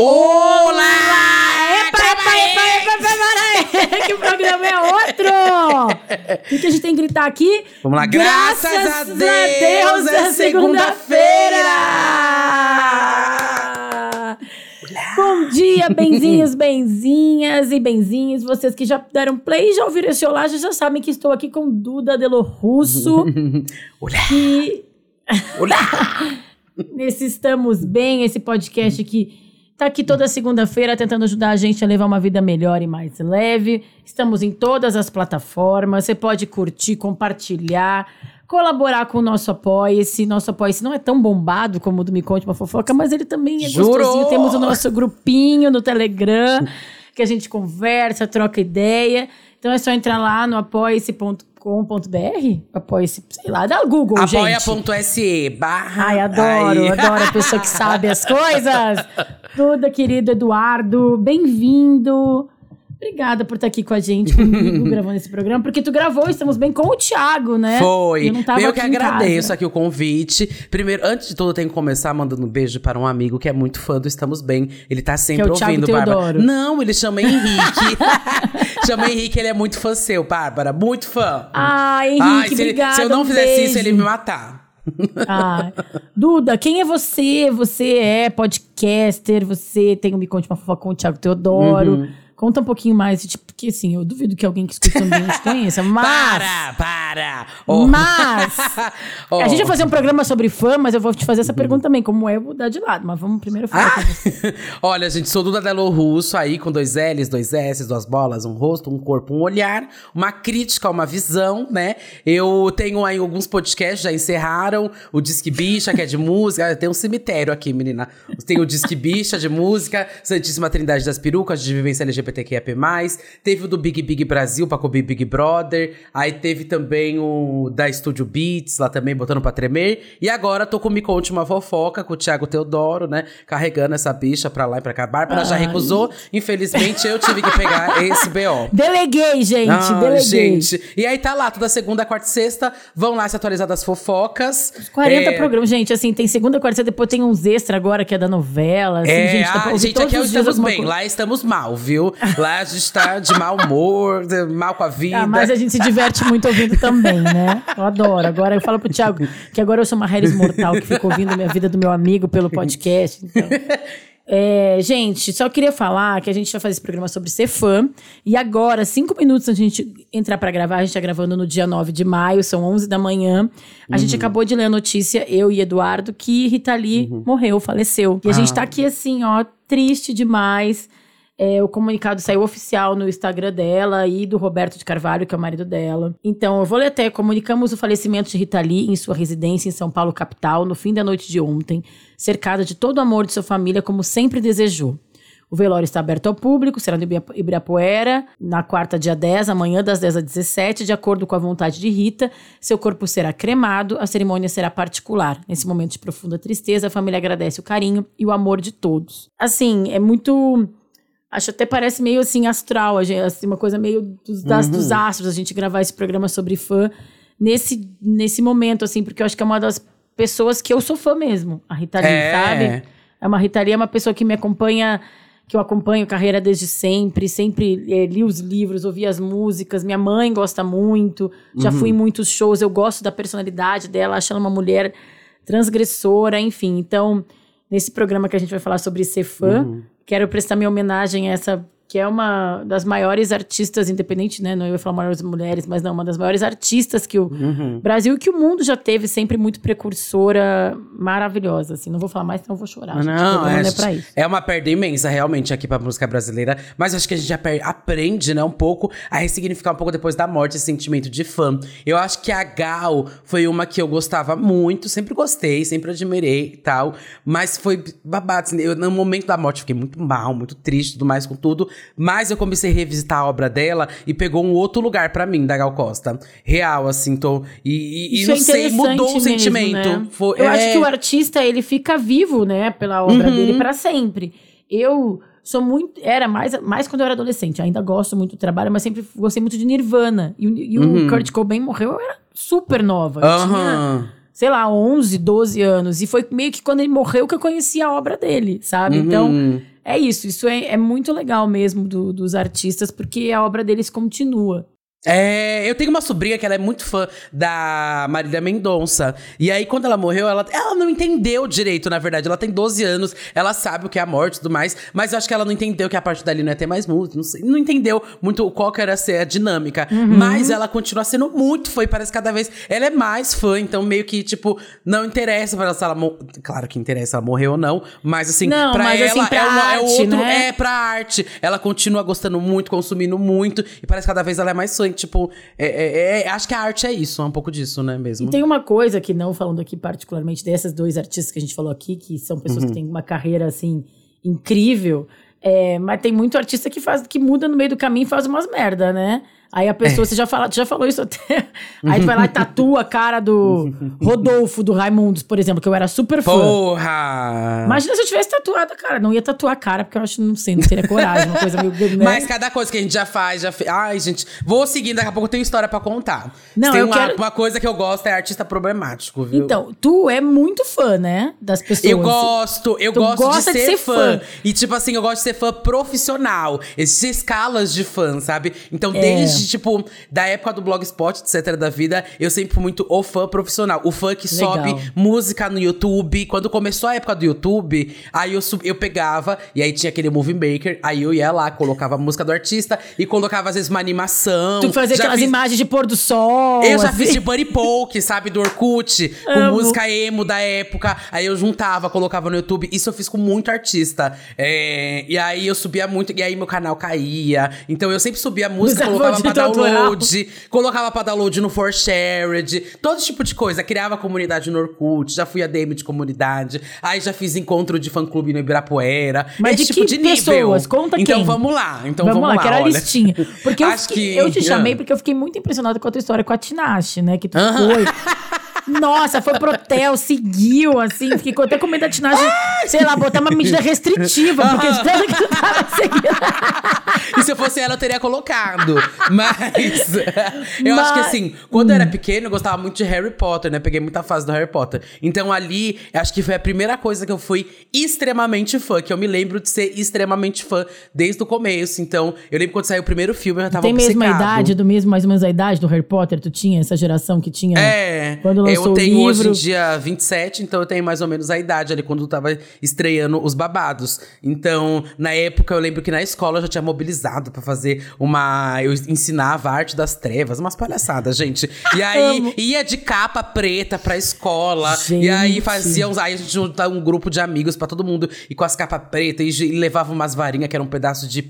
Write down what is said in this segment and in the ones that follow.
Olá! Epa, epa, epa, epa, epa, que o programa é outro! O que, que a gente tem que gritar aqui? Vamos lá, graças, a Deus, é segunda-feira! Bom dia, benzinhos, benzinhas e benzinhos. Vocês que já deram play e já ouviram esse olá, já sabem que estou aqui com Duda Delo Russo. Olá! que Olá! nesse Estamos Bem, esse podcast que tá aqui toda segunda-feira tentando ajudar a gente a levar uma vida melhor e mais leve. Estamos em todas as plataformas. Você pode curtir, compartilhar, colaborar com o nosso Apoia-se. Nosso Apoia-se não é tão bombado como o do Me Conte Uma Fofoca, mas ele também é Jurou? gostosinho. Temos o nosso grupinho no Telegram, que a gente conversa, troca ideia. Então é só entrar lá no apoia-se.com.br. Apoia-se, sei lá, dá Google, gente. Apoia.se barra. Ai, adoro, Ai. adoro a pessoa que sabe as coisas. Duda, querido Eduardo, bem-vindo. Obrigada por estar aqui com a gente, comigo, gravando esse programa, porque tu gravou, estamos bem com o Thiago, né? Foi. Eu não tava eu que agradeço casa. aqui o convite. Primeiro, antes de tudo, eu tenho que começar mandando um beijo para um amigo que é muito fã do Estamos Bem. Ele tá sempre Que é o Thiago ouvindo, Bárbara. Teodoro. Não, ele chama Henrique. chama Henrique, ele é muito fã seu, Bárbara. Muito fã. Ai, Henrique, Ai, se, ele- obrigada. se eu não um fizesse beijo. isso, ele ia me matar. Ai. Duda, quem é você? Você é podcaster, você tem o Me Conte Uma Fofoca com o Thiago Teodoro. Uhum. Conta um pouquinho mais, tipo, porque assim, eu duvido que alguém que escuta também te conheça, mas... Para, para. Ó. Mas Ó. a gente vai fazer um programa sobre fã, mas eu vou te fazer essa pergunta também, como é, eu vou dar de lado. Mas vamos primeiro falar com você. Olha, gente, sou Duda Delo Russo aí, com dois L's, dois S, duas bolas, um rosto, um corpo, um olhar, uma crítica, uma visão, né? Eu tenho aí alguns podcasts, já encerraram. O Disque Bicha, que é de música. Tem um cemitério aqui, menina. Tem o Disque Bicha de música, Santíssima Trindade das Perucas, de vivência LGBTQIAP+. Teve o do Big Big Brasil, pra cobrir Big Brother. Aí teve também o da Studio Beats, lá também, botando pra tremer. E agora tô com Me Conte Uma Fofoca, com o Thiago Teodoro, né? Carregando essa bicha pra lá e pra cá. A Bárbara já Ai. recusou. Infelizmente, eu tive que pegar esse B.O. Deleguei, gente, Ah, deleguei. gente. E aí tá lá, toda segunda, quarta e sexta. Vão lá se atualizar das fofocas. 40 É, programas, gente, assim, tem segunda, quarta, depois tem uns extra agora, que é da novela, assim, É, gente, ah, ouvir gente, aqui é estamos bem, coisa. lá estamos mal, viu? Lá a gente tá de mau humor, de- mal com a vida. Ah, mas a gente se diverte muito ouvindo também, né? Eu adoro. Agora eu falo pro Thiago que agora eu sou uma Harris mortal que fica ouvindo a minha vida do meu amigo pelo podcast. Então. É, gente, só queria falar que a gente vai fazer esse programa sobre ser fã. E agora, cinco minutos antes de a gente entrar pra gravar, a gente tá gravando no dia 9 de maio, são 11 da manhã. A gente acabou de ler a notícia, eu e Eduardo, que Rita Lee morreu, faleceu. E a gente tá aqui assim, ó, triste demais. É, o comunicado saiu oficial no Instagram dela e do Roberto de Carvalho, que é o marido dela. Então, eu vou ler até. Comunicamos o falecimento de Rita Lee em sua residência em São Paulo, capital, no fim da noite de ontem, cercada de todo o amor de sua família, como sempre desejou. O velório está aberto ao público, será no Ibira- Ibirapuera, na quarta, dia 10, amanhã, das 10 às 17, de acordo com a vontade de Rita. Seu corpo será cremado, a cerimônia será particular. Nesse momento de profunda tristeza, a família agradece o carinho e o amor de todos. Assim, é muito. Acho até parece meio assim astral, gente, assim, uma coisa meio dos, das- dos astros, a gente gravar esse programa sobre fã nesse, nesse momento, assim, porque eu acho que é uma das pessoas que eu sou fã mesmo, a Rita Lee, É. sabe? É uma Rita Lee, é uma pessoa que me acompanha, que eu acompanho carreira desde sempre, sempre eh, li os livros, ouvi as músicas, minha mãe gosta muito, já fui em muitos shows, eu gosto da personalidade dela, acho ela uma mulher transgressora, enfim. Então, nesse programa que a gente vai falar sobre ser fã, quero prestar minha homenagem a essa que é uma das maiores artistas independente, né? Não ia falar maiores mulheres, mas não, uma das maiores artistas que o Brasil e que o mundo já teve, sempre muito precursora, maravilhosa, assim. Não vou falar mais, senão eu vou chorar. gente. Não, programa é, não é gente, pra isso. é uma perda imensa, realmente, aqui pra música brasileira. Mas acho que a gente aper- aprende, né, um pouco a ressignificar um pouco depois da morte esse sentimento de fã. Eu acho que a Gal foi uma que eu gostava muito, sempre gostei, sempre admirei e tal. Mas foi babado. Assim, eu, no momento da morte, fiquei muito mal, muito triste, tudo mais com tudo. Mas eu comecei a revisitar a obra dela e pegou um outro lugar pra mim, da Gal Costa. Real, assim, tô. E, e, Isso não é sei, mudou interessante o mesmo, sentimento. né? Foi- Eu acho é- que o artista, ele fica vivo, né, pela obra Uhum. dele pra sempre. Eu sou muito. Era mais, mais quando eu era adolescente. Ainda gosto muito do trabalho, mas sempre gostei muito de Nirvana. E, o- e o Uhum. Kurt Cobain morreu, eu era super nova. Eu tinha, Aham. Sei lá, 11, 12 anos. E foi meio que quando ele morreu que eu conheci a obra dele, sabe? Uhum. Então, é isso. Isso é, é muito legal mesmo do- dos artistas, porque a obra deles continua. É, eu tenho uma sobrinha que ela é muito fã da Marília Mendonça. E aí, quando ela morreu, ela, ela não entendeu direito, na verdade. Ela tem 12 anos, ela sabe o que é a morte e tudo mais, mas eu acho que ela não entendeu que a partir dali não ia ter mais música. Não, sei, não entendeu muito qual que era ser a dinâmica. Mas ela continua sendo muito fã e parece que cada vez ela é mais fã, então meio que, tipo, não interessa pra ela se ela. Claro que interessa ela morreu ou não, mas assim, Não, pra mas, ela assim, pra é, é arte, outro. né? É pra arte. Ela continua gostando muito, consumindo muito. E parece que cada vez ela é mais fã. Tipo, é, é- é- acho que a arte é isso, é um pouco disso, né, mesmo? E tem uma coisa que, não falando aqui particularmente desses dois artistas que a gente falou aqui, que são pessoas Uhum. que têm uma carreira, assim, incrível, é, mas tem muito artista que faz que muda no meio do caminho e faz umas merda, né? Aí a É. pessoa, você já, fala, já falou isso até. Aí tu vai lá e tatua a cara do Rodolfo, do Raimundos, por exemplo, que eu era super fã. Porra! Imagina se eu tivesse tatuado a cara. Não ia tatuar a cara, porque eu acho, não sei, não teria coragem. Uma coisa meio. Né? Mas cada coisa que a gente já faz, já. Ai, gente, vou seguindo, daqui a pouco eu tenho história pra contar. Não, tem eu uma, quero- uma coisa que eu gosto é artista problemático, viu? Então, tu é muito fã, né? Das pessoas. Eu gosto, eu Tu gosto de ser, de ser fã. fã. E, tipo assim, eu gosto de ser fã profissional. Existem escalas de fã, sabe? Então, É. desde, tipo, da época do Blogspot, etc., da vida, eu sempre fui muito o fã profissional. O fã que Legal. sobe música no YouTube. Quando começou a época do YouTube, aí eu, eu pegava, e aí tinha aquele Movie Maker, aí eu ia lá, colocava a música do artista e colocava, às vezes, uma animação. Tu fazia Já aquelas fiz- imagens de pôr do sol. eu já assim. fiz de Bunny Poke, sabe? Do Orkut, com Amo. música emo da época. Aí eu juntava, colocava no YouTube. Isso eu fiz com muito artista. É, e aí eu subia muito, e aí meu canal caía. Então eu sempre subia música, colocava pra autoral. download, colocava pra download no For Shared, todo tipo de coisa. Criava comunidade no Orkut, já fui ADM de comunidade. Aí já fiz encontro de fã-clube no Ibirapuera. Mas de tipo que de nível. pessoas? Conta então quem? vamos lá. Então vamos, vamos, lá, quero a olha. listinha. Porque eu, fiquei- que- eu te chamei porque eu fiquei muito impressionada com a tua história com a Tinashe, né? Que tu Aham. foi. Nossa, foi pro hotel, seguiu, assim. Fiquei até com medo da Tinashe, sei lá, botar uma medida restritiva, porque de tanto que tu tava seguindo. E se eu fosse ela, eu teria colocado. Mas eu acho que Mas- assim, quando eu era pequeno, eu gostava muito de Harry Potter, né? Peguei muita fase do Harry Potter. Então ali, acho que foi a primeira coisa que eu fui extremamente fã, que eu me lembro de ser extremamente fã desde o começo. Então, eu lembro quando saiu o primeiro filme, eu já tava Tem mesmo a obcecado. idade, do mesmo, mais ou menos a idade do Harry Potter? Tu tinha essa geração que tinha. É, Quando lançou eu o tenho hoje em livro. dia 27, então eu tenho mais ou menos a idade ali quando tava estreando os babados. Então, na época, eu lembro que na escola eu já tinha mobilizado pra fazer uma. Eu ensinava a arte das trevas, umas palhaçadas, gente. E aí Amo. ia de capa preta pra escola. E aí Gente. fazia uns. Aí a gente juntava um grupo de amigos pra todo mundo ir com as capas pretas e, e levava umas varinhas que era um pedaço de,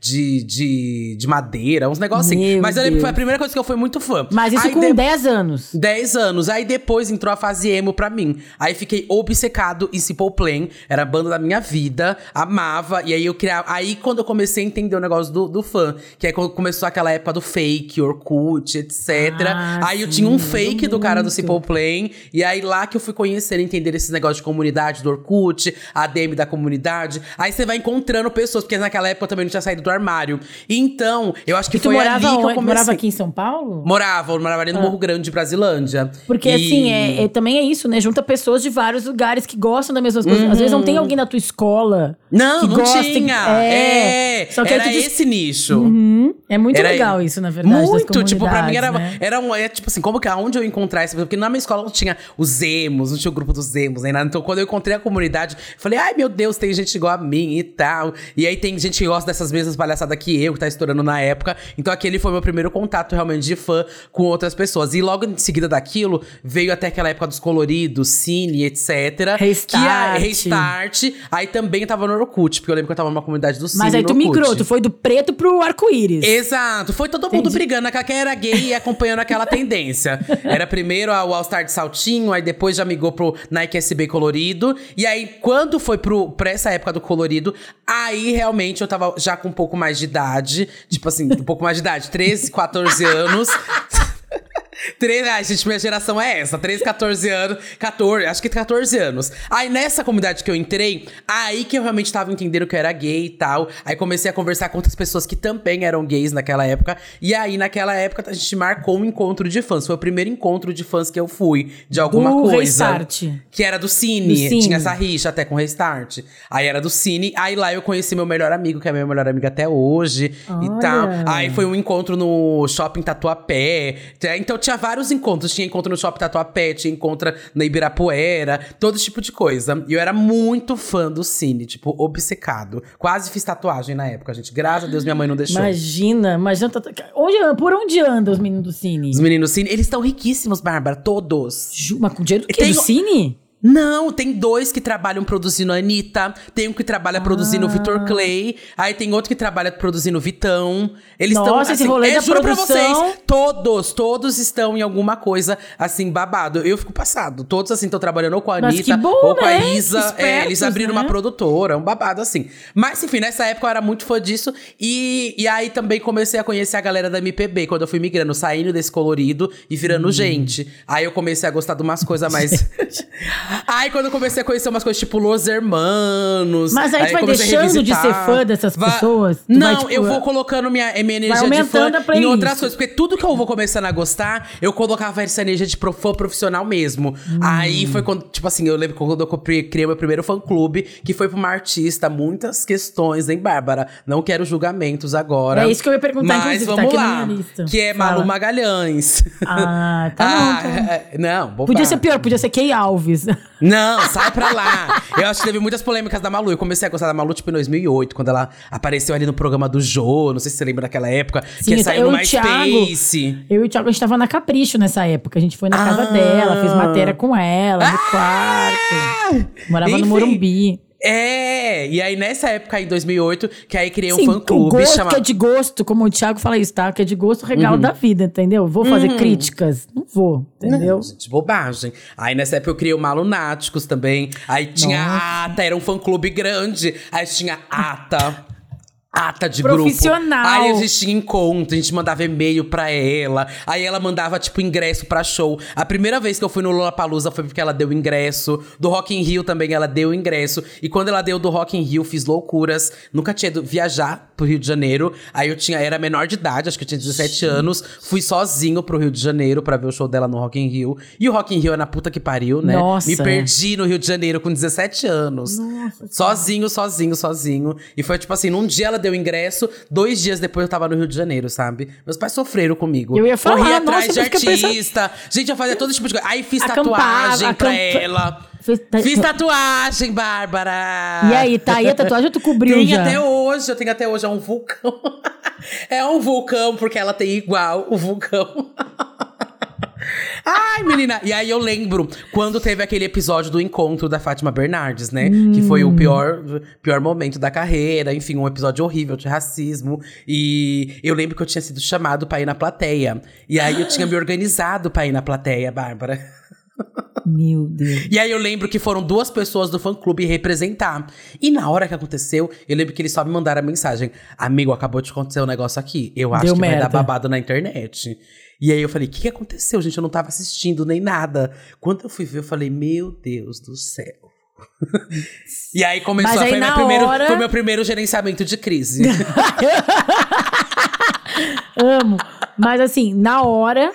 de, de, de madeira, uns negócios assim. Mas eu lembro que foi a primeira coisa que eu fui muito fã. Mas isso Aí com de- 10 anos. 10 anos. Aí depois entrou a fase emo pra mim. Aí fiquei obcecado em Simple Plan. Era a banda da minha vida. Amava. E aí eu criava. Aí quando eu comecei a entender o negócio do, do fã, que aí quando começou aquela época do fake, Orkut, etc. Ah, aí eu sim, tinha um fake do cara do. Simple Plan. E aí lá que eu fui conhecer, entender esses negócios de comunidade do Orkut, a DM da comunidade. Aí você vai encontrando pessoas, porque naquela época eu também não tinha saído do armário. Então, eu acho que E tu foi morava ali que eu comecei. Morava aqui em São Paulo? Morava, eu morava ali no Morro Grande de Brasilândia. Porque, E- assim, é, é- também é isso, né? Junta pessoas de vários lugares que gostam das mesmas coisas. Às vezes não tem alguém na tua escola. Uhum. Não, que não gosta, tinha. É. É. Só que era diz- esse nicho. Uhum. É muito Era- legal isso, na verdade. Muito, tipo, pra mim era, né? era um. É, tipo assim, como que aonde eu encontrar essa pessoa? Porque na minha escola não tinha os emos, não tinha o grupo dos emos, nem nada. Então, quando eu encontrei a comunidade, falei, ai meu Deus, tem gente igual a mim e tal. E aí tem gente que gosta dessas mesmas palhaçadas que eu, que tá estourando na época. Então, aquele foi meu primeiro contato realmente de fã com outras pessoas. E logo em seguida daquilo, veio até aquela época dos coloridos, cine, etc. Que a, Restart. restart. Aí também eu tava no Orkut, porque eu lembro que eu tava numa comunidade do cine. Mas aí tu migrou, tu foi do preto pro arco-íris. Exato. Foi todo mundo Entendi. brigando, que quem era gay e acompanhando aquela tendência. Era primeiro a- o All Star de saltinho, aí depois já migrou pro Nike SB colorido. E aí, quando foi pro, pra essa época do colorido, aí realmente eu tava já com um pouco mais de idade. Tipo assim, um pouco mais de idade, 13, 14 anos. Três, ai, gente, minha geração é essa. 13, 14 anos. 14, acho que 14 anos. Aí nessa comunidade que eu entrei, aí que eu realmente tava entendendo que eu era gay e tal. Aí comecei a conversar com outras pessoas que também eram gays naquela época. E aí, naquela época, a gente marcou um encontro de fãs. Foi o primeiro encontro de fãs que eu fui, de alguma Do coisa. Restart. Que era do Cine. Do Cine. Tinha essa rixa até com Restart. Aí era do Cine. Aí lá eu conheci meu melhor amigo, que é meu melhor amigo até hoje. Olha. E tal. Aí foi um encontro no Shopping Tatuapé. Então tinha vários encontros. Tinha encontro no Shopping Tatuapé, tinha encontro na Ibirapuera, todo tipo de coisa. E eu era muito fã do Cine, tipo, obcecado. Quase fiz tatuagem na época, gente. Graças a Deus minha mãe não deixou. Imagina, imagina. tá- Onde, por onde anda os meninos do Cine? Os meninos do Cine, eles estão riquíssimos, Bárbara, todos. Ju, Mas com dinheiro do quê? Tem- Do Cine? Não, tem dois que trabalham produzindo a Anitta, tem um que trabalha produzindo o Ah. Vitor Clay, aí tem outro que trabalha produzindo o Vitão. Eles estão esse assim, rolê é, da juro pra produção- vocês, todos, todos estão em alguma coisa assim babado. Eu fico passado. Todos assim estão trabalhando ou com a Mas Anitta bom, ou com a né? Isa. É, Espertos, eles abriram né? uma produtora, um babado assim. Mas enfim, nessa época eu era muito fã disso e, e aí também comecei a conhecer a galera da MPB quando eu fui migrando, saindo desse colorido e Hum. virando gente. Aí eu comecei a gostar de umas coisas mais Aí quando eu comecei a conhecer umas coisas tipo Los Hermanos. Mas aí tu vai deixando de ser fã dessas pessoas? Tu Não, vai, tipo, eu vou colocando minha, minha energia de fã em playlist. outras coisas. Porque tudo que eu vou começando a gostar, eu colocava essa energia de fã profissional mesmo. Hum. Aí foi quando, tipo assim, eu lembro quando eu cri- criei meu primeiro fã-clube, que foi pra uma artista, muitas questões, hein, Bárbara? Não quero julgamentos agora. É isso que eu ia perguntar, Mas inclusive, tá vamos aqui na lá. minha lista. Que é Fala. Malu Magalhães. Ah, tá bom, tá bom. é, Não. Podia ser pior, podia ser Kay Alves. Não, sai pra lá. Eu acho que teve muitas polêmicas da Malu. Eu comecei a gostar da Malu, tipo, em 2008, quando ela apareceu ali no programa do Jô. Não sei se você lembra daquela época. Sim, que saiu no MySpace. Eu e o Thiago, a gente tava na Capricho nessa época. A gente foi na casa Ah. dela, fez matéria com ela, no quarto. Morava Enfim. no Morumbi. É, e aí nessa época aí, em 2008, que aí criei um Sim, fã-clube gosto chamado... que é de gosto, como o Thiago fala isso, tá? Que é de gosto, Uhum. regalo da vida, entendeu? Vou fazer críticas? Não vou, entendeu? Não, gente, bobagem. Aí nessa época eu criei o Malunáticos também. Aí tinha a Ata, era um fã-clube grande. Aí tinha Ata. Ata de grupo. Profissional. Aí a gente tinha encontro, a gente mandava e-mail pra ela. Aí ela mandava, tipo, ingresso pra show. A primeira vez que eu fui no Lollapalooza foi porque ela deu ingresso. Do Rock in Rio também ela deu ingresso. E quando ela deu do Rock in Rio, fiz loucuras. Nunca tinha ido viajar pro Rio de Janeiro. Aí eu tinha, era menor de idade, acho que eu tinha 17 anos. Fui sozinho pro Rio de Janeiro pra ver o show dela no Rock in Rio. E o Rock in Rio é na puta que pariu, né? Nossa, Me perdi no Rio de Janeiro com 17 anos. Nossa Sozinho, sozinho, sozinho. E foi tipo assim, num dia ela deu ingresso, dois dias depois eu tava no Rio de Janeiro, sabe? Meus pais sofreram comigo. Eu ia falar, Corri nossa, atrás de eu fiquei pensando- artista. Gente, eu fazia todo tipo de coisa. Aí fiz Acampava, tatuagem pra acampa- ela. Fiz tatuagem, Bárbara. E aí, tá aí a tatuagem ou tu cobriu Tem já? até hoje, eu tenho até hoje, é um vulcão. é um vulcão, porque ela tem igual o vulcão. Ai, menina. E aí eu lembro quando teve aquele episódio do encontro da Fátima Bernardes, né? Que foi o pior, pior momento da carreira. Enfim, um episódio horrível de racismo. E eu lembro que eu tinha sido chamado pra ir na plateia. E aí eu tinha me organizado pra ir na plateia, Bárbara. Meu Deus. E aí eu lembro que foram duas pessoas do fã-clube representar. E na hora que aconteceu, eu lembro que eles só me mandaram a mensagem. Amigo, acabou de acontecer um negócio aqui. Eu acho Deu que vai merda. dar babado na internet. E aí eu falei, o que, que aconteceu, gente? Eu não tava assistindo nem nada. Quando eu fui ver, eu falei, meu Deus do céu. e aí começou, aí foi, meu na primeiro, hora- foi meu primeiro gerenciamento de crise. Amo. Mas assim, na hora.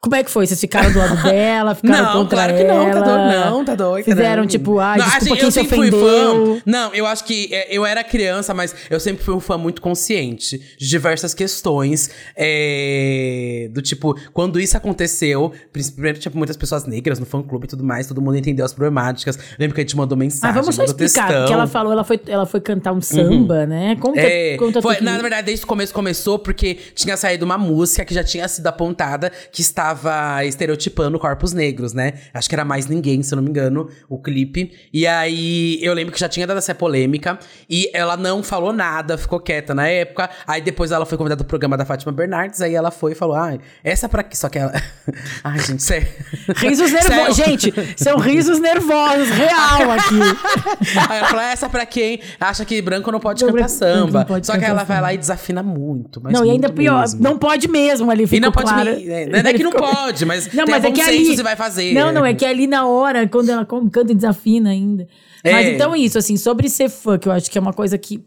Como é que foi? Vocês ficaram do lado dela? Ficaram Não, contra claro que não, tá ela? doido. Não, tá doido. Fizeram não. tipo, ai, Não, desculpa assim, quem eu se sempre fui ofendeu. fã. Não, eu acho que é, eu era criança, mas eu sempre fui um fã muito consciente de diversas questões. é, do tipo, quando isso aconteceu, primeiro, tipo, muitas pessoas negras no fã-clube e tudo mais, todo mundo entendeu as problemáticas. Lembro que a gente mandou Ah, mensagem, vamos só explicar. textão. Porque ela falou, ela foi, ela foi cantar um samba, né? Conta, É, conta foi, tudo. na verdade, desde o começo começou porque tinha saído uma música que já tinha sido apontada que estava estereotipando corpos negros, né? Acho que era mais ninguém, se eu não me engano, o clipe. E aí eu lembro que já tinha dado essa polêmica e ela não falou nada, ficou quieta na época. Aí depois ela foi convidada do programa da Fátima Bernardes, aí ela foi e falou: "Ai, essa pra quê?" Só que ela Ai, gente, sério. Risos nervosos. Sério. Gente, são risos nervosos, real aqui. Aí ela falou, "Ah, essa pra quem acha que branco não pode Não, cantar samba. pode Só que cantar ela vai samba. lá e desafina muito. Mas não, e ainda muito pior, mesmo. não pode mesmo ali, E ficou não pode claro. me- é, não é que não pode, mas Não, tem mas é que ali. você vai fazer. Não, não, é que ali na hora, quando ela canta e desafina ainda. Mas É. então isso, assim, sobre ser fã, que eu acho que é uma coisa que.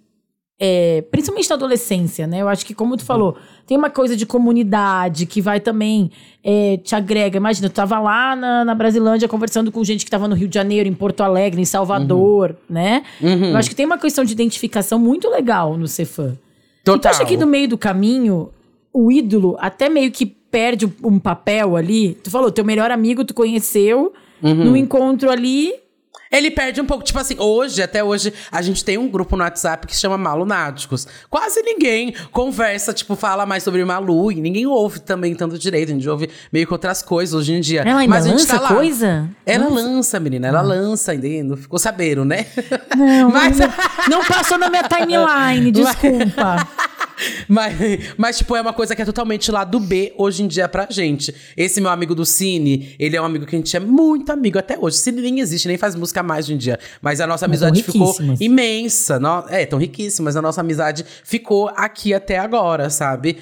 é, principalmente na adolescência, né? Eu acho que, como tu falou, tem uma coisa de comunidade que vai também é, te agrega. Imagina, tu tava lá na, na Brasilândia conversando com gente que tava no Rio de Janeiro, em Porto Alegre, em Salvador, né? Eu acho que tem uma questão de identificação muito legal no ser fã. E tu Total. acha que no meio do caminho, o ídolo até meio que perde um- papel ali? Tu falou, teu melhor amigo tu conheceu no encontro ali. Ele perde um pouco, tipo assim, hoje, até hoje, a gente tem um grupo no WhatsApp que se chama Malunáticos. Quase ninguém conversa, tipo, fala mais sobre Malu e ninguém ouve também tanto direito. A gente ouve meio que outras coisas hoje em dia. Ela ainda Mas a gente lança tá lá. coisa? Ela lança, menina, ela lança ainda. Não ficou sabendo, né? Não, Mas- não, não passou na minha timeline, desculpa. Mas, mas, tipo, é uma coisa que é totalmente lá do B hoje em dia pra gente. Esse meu amigo do Cine, ele é um amigo que a gente é muito amigo até hoje. Cine nem existe, nem faz música mais hoje em dia. Mas a nossa amizade ficou imensa. No, é, tão riquíssimas. A nossa amizade ficou aqui até agora, sabe?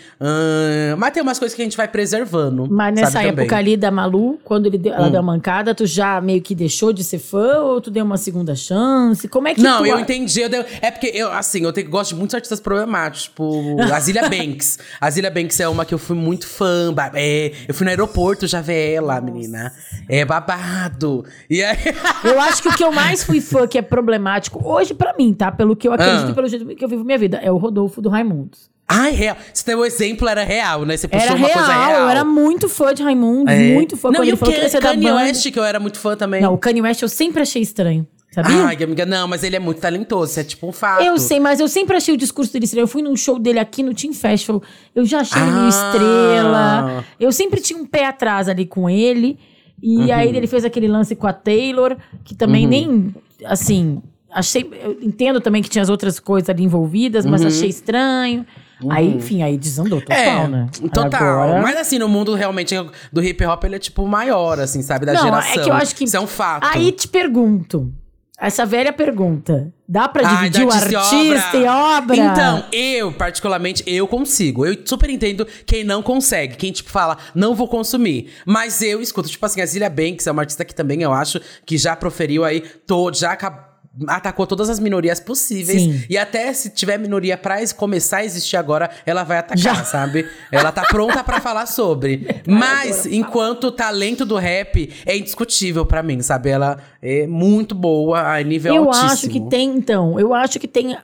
Mas tem umas coisas que a gente vai preservando. Mas nessa época também. Hum. ali da Malu, quando ele deu- ela deu a mancada, tu já meio que deixou de ser fã ou tu deu uma segunda chance? Como é que Não, tu... eu entendi. eu dei- é porque eu, assim, eu tenho, gosto de muitos artistas problemáticos, tipo a Zilia Banks. A Zilia Banks é uma que eu fui muito fã. é, eu fui no aeroporto já ver ela, menina. É babado. E aí. Eu acho que o que eu mais fui fã, que é problemático, hoje pra mim, tá? Pelo que eu acredito Ah. e pelo jeito que eu vivo minha vida, é o Rodolfo do Raimundos. Ai, real. Você tem um exemplo, era real, né? Você puxou Era uma real, coisa real. eu era muito fã de Raimundos, É. muito fã. Não, e o Kanye. West, que eu era muito fã também. Não, o Kanye West eu sempre achei estranho, sabia? Ai, amiga, não, mas ele é muito talentoso, isso é tipo um fato. Eu sei, mas eu sempre achei o discurso dele estranho. Eu fui num show dele aqui no Team Festival. Eu já achei ele meio Ah. estrela. Eu sempre tinha um pé atrás ali com ele. E Uhum. aí ele fez aquele lance com a Taylor, que também nem, assim, achei. Entendo também que tinha as outras coisas ali envolvidas, mas achei estranho. Aí, enfim, aí desandou total, Uhum. É, né? total. Agora- Mas assim, no mundo realmente do hip hop, ele é tipo maior, assim, sabe? Da Não, geração. é que eu acho que. Isso é um fato. Aí te pergunto. Essa velha pergunta. Dá pra Ai, dividir o artista e obra? Então, eu, particularmente, eu consigo. Eu super entendo quem não consegue. Quem, tipo, fala, não vou consumir. Mas eu escuto, tipo assim, a Zilia Banks é uma artista que também, eu acho, que já proferiu aí, todo, já acabou. Atacou todas as minorias possíveis. Sim. E até se tiver minoria pra começar a existir agora, ela vai atacar, Já. sabe? Ela tá pronta pra falar sobre. Mas, enquanto o talento do rap é indiscutível pra mim, sabe? Ela é muito boa a nível Eu altíssimo. acho que tem, então. Eu acho que tem.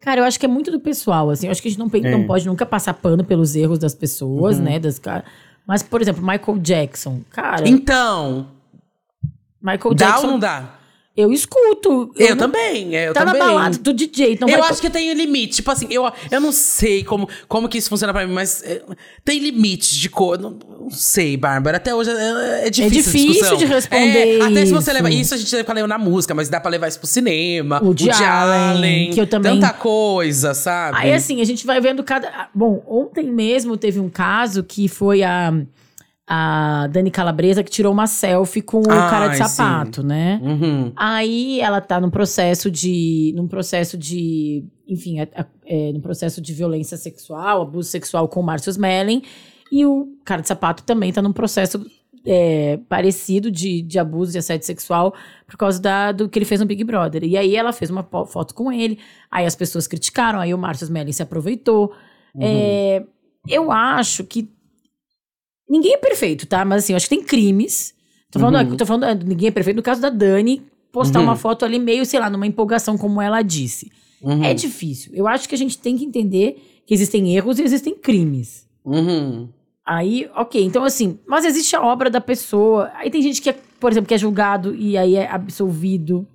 Cara, eu acho que é muito do pessoal, assim. Eu acho que a gente não, É. não pode nunca passar pano pelos erros das pessoas, Uhum. né? Das, Mas, por exemplo, Michael Jackson. Cara, Então, Michael dá Jackson. ou não dá? Eu escuto. Eu, não- também, é, eu Tá também. na balada do DJ. Então eu vai- acho que tem limite. Tipo assim, eu, eu não sei como, como que isso funciona pra mim, mas é, tem limites de cor. Não, não sei, Bárbara. Até hoje é, é difícil. a difícil de responder É, até se você leva. Isso a gente leva na música, mas dá pra levar isso pro cinema. O Woody Allen, que eu também- Tanta coisa, sabe? Aí, assim, a gente vai vendo cada. ah, Bom, ontem mesmo teve um caso que foi a, a Dani Calabresa que tirou uma selfie com o Ai, cara de sim. sapato, né? Uhum. Aí ela tá num processo de. num processo de. Enfim, a- a- é, num processo de violência sexual, abuso sexual com o Márcio Smelling. E o cara de sapato também tá num processo é, parecido de, de abuso e assédio sexual por causa da, do que ele fez no Big Brother. E aí ela fez uma foto com ele, aí as pessoas criticaram, aí o Márcio Smelling se aproveitou. É, eu acho que. Ninguém é perfeito, tá? Mas assim, eu acho que tem crimes. Tô falando, tô falando, ah, ninguém é perfeito. No caso da Dani, postar Uhum. uma foto ali meio, sei lá, numa empolgação, como ela disse. Uhum. É difícil. Eu acho que a gente tem que entender que existem erros e existem crimes. Uhum. Aí, ok, então assim, mas existe a obra da pessoa. Aí tem gente que, é, por exemplo, que é julgado e aí é absolvido.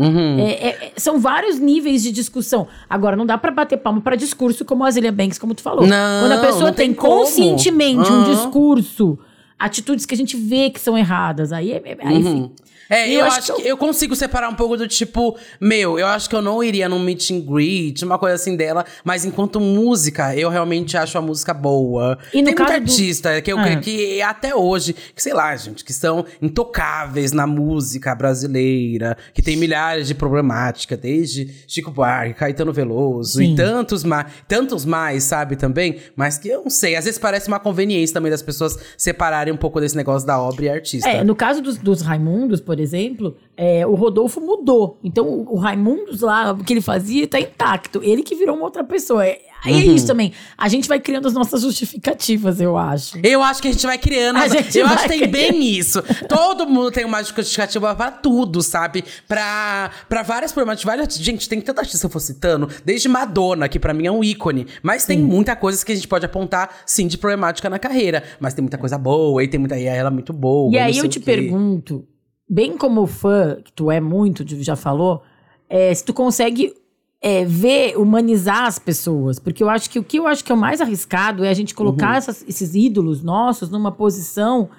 Uhum. É, é- é- são vários níveis de discussão. Agora, não dá pra bater palma pra discurso como a Zilia Banks, como tu falou. Não, Quando a pessoa tem tem, conscientemente um Aham. discurso, atitudes que a gente vê que são erradas, aí, é- é- aí Uhum. enfim. É, Eu eu, acho acho que que eu consigo separar um pouco do tipo, meu, eu acho que eu não iria num meet and greet, uma coisa assim dela, mas enquanto música, eu realmente acho a música boa. E Tem muito do- artista que, eu, Ah. que até hoje, que sei lá, gente, que são intocáveis na música brasileira, que tem milhares de problemática, desde Chico Buarque, Caetano Veloso Sim. e tantos mais, tantos mais, sabe, também, mas que eu não sei, às vezes parece uma conveniência também das pessoas separarem um pouco desse negócio da obra e artista. É, no caso dos, dos Raimundos, por exemplo, é, o Rodolfo mudou. Então, o, o Raimundos lá, o que ele fazia, tá intacto. Ele que virou uma outra pessoa. É, aí é Uhum. isso também. A gente vai criando as nossas justificativas, eu acho. Eu acho que a gente vai criando. A gente eu acho que tem bem isso. Todo mundo tem uma justificativa pra tudo, sabe? Pra, pra várias problemáticas. Várias, gente, tem tanta artista que eu for citando, desde Madonna, que pra mim é um ícone. Mas tem muita coisa que a gente pode apontar, sim, de problemática na carreira. Mas tem muita coisa boa, e tem muita. E ela é muito boa. E aí eu te pergunto, bem como fã, que tu é muito, já falou, é, se tu consegue é, ver, humanizar as pessoas. Porque eu acho que o que eu acho que é o mais arriscado é a gente Uhum. colocar essas- esses ídolos nossos numa posição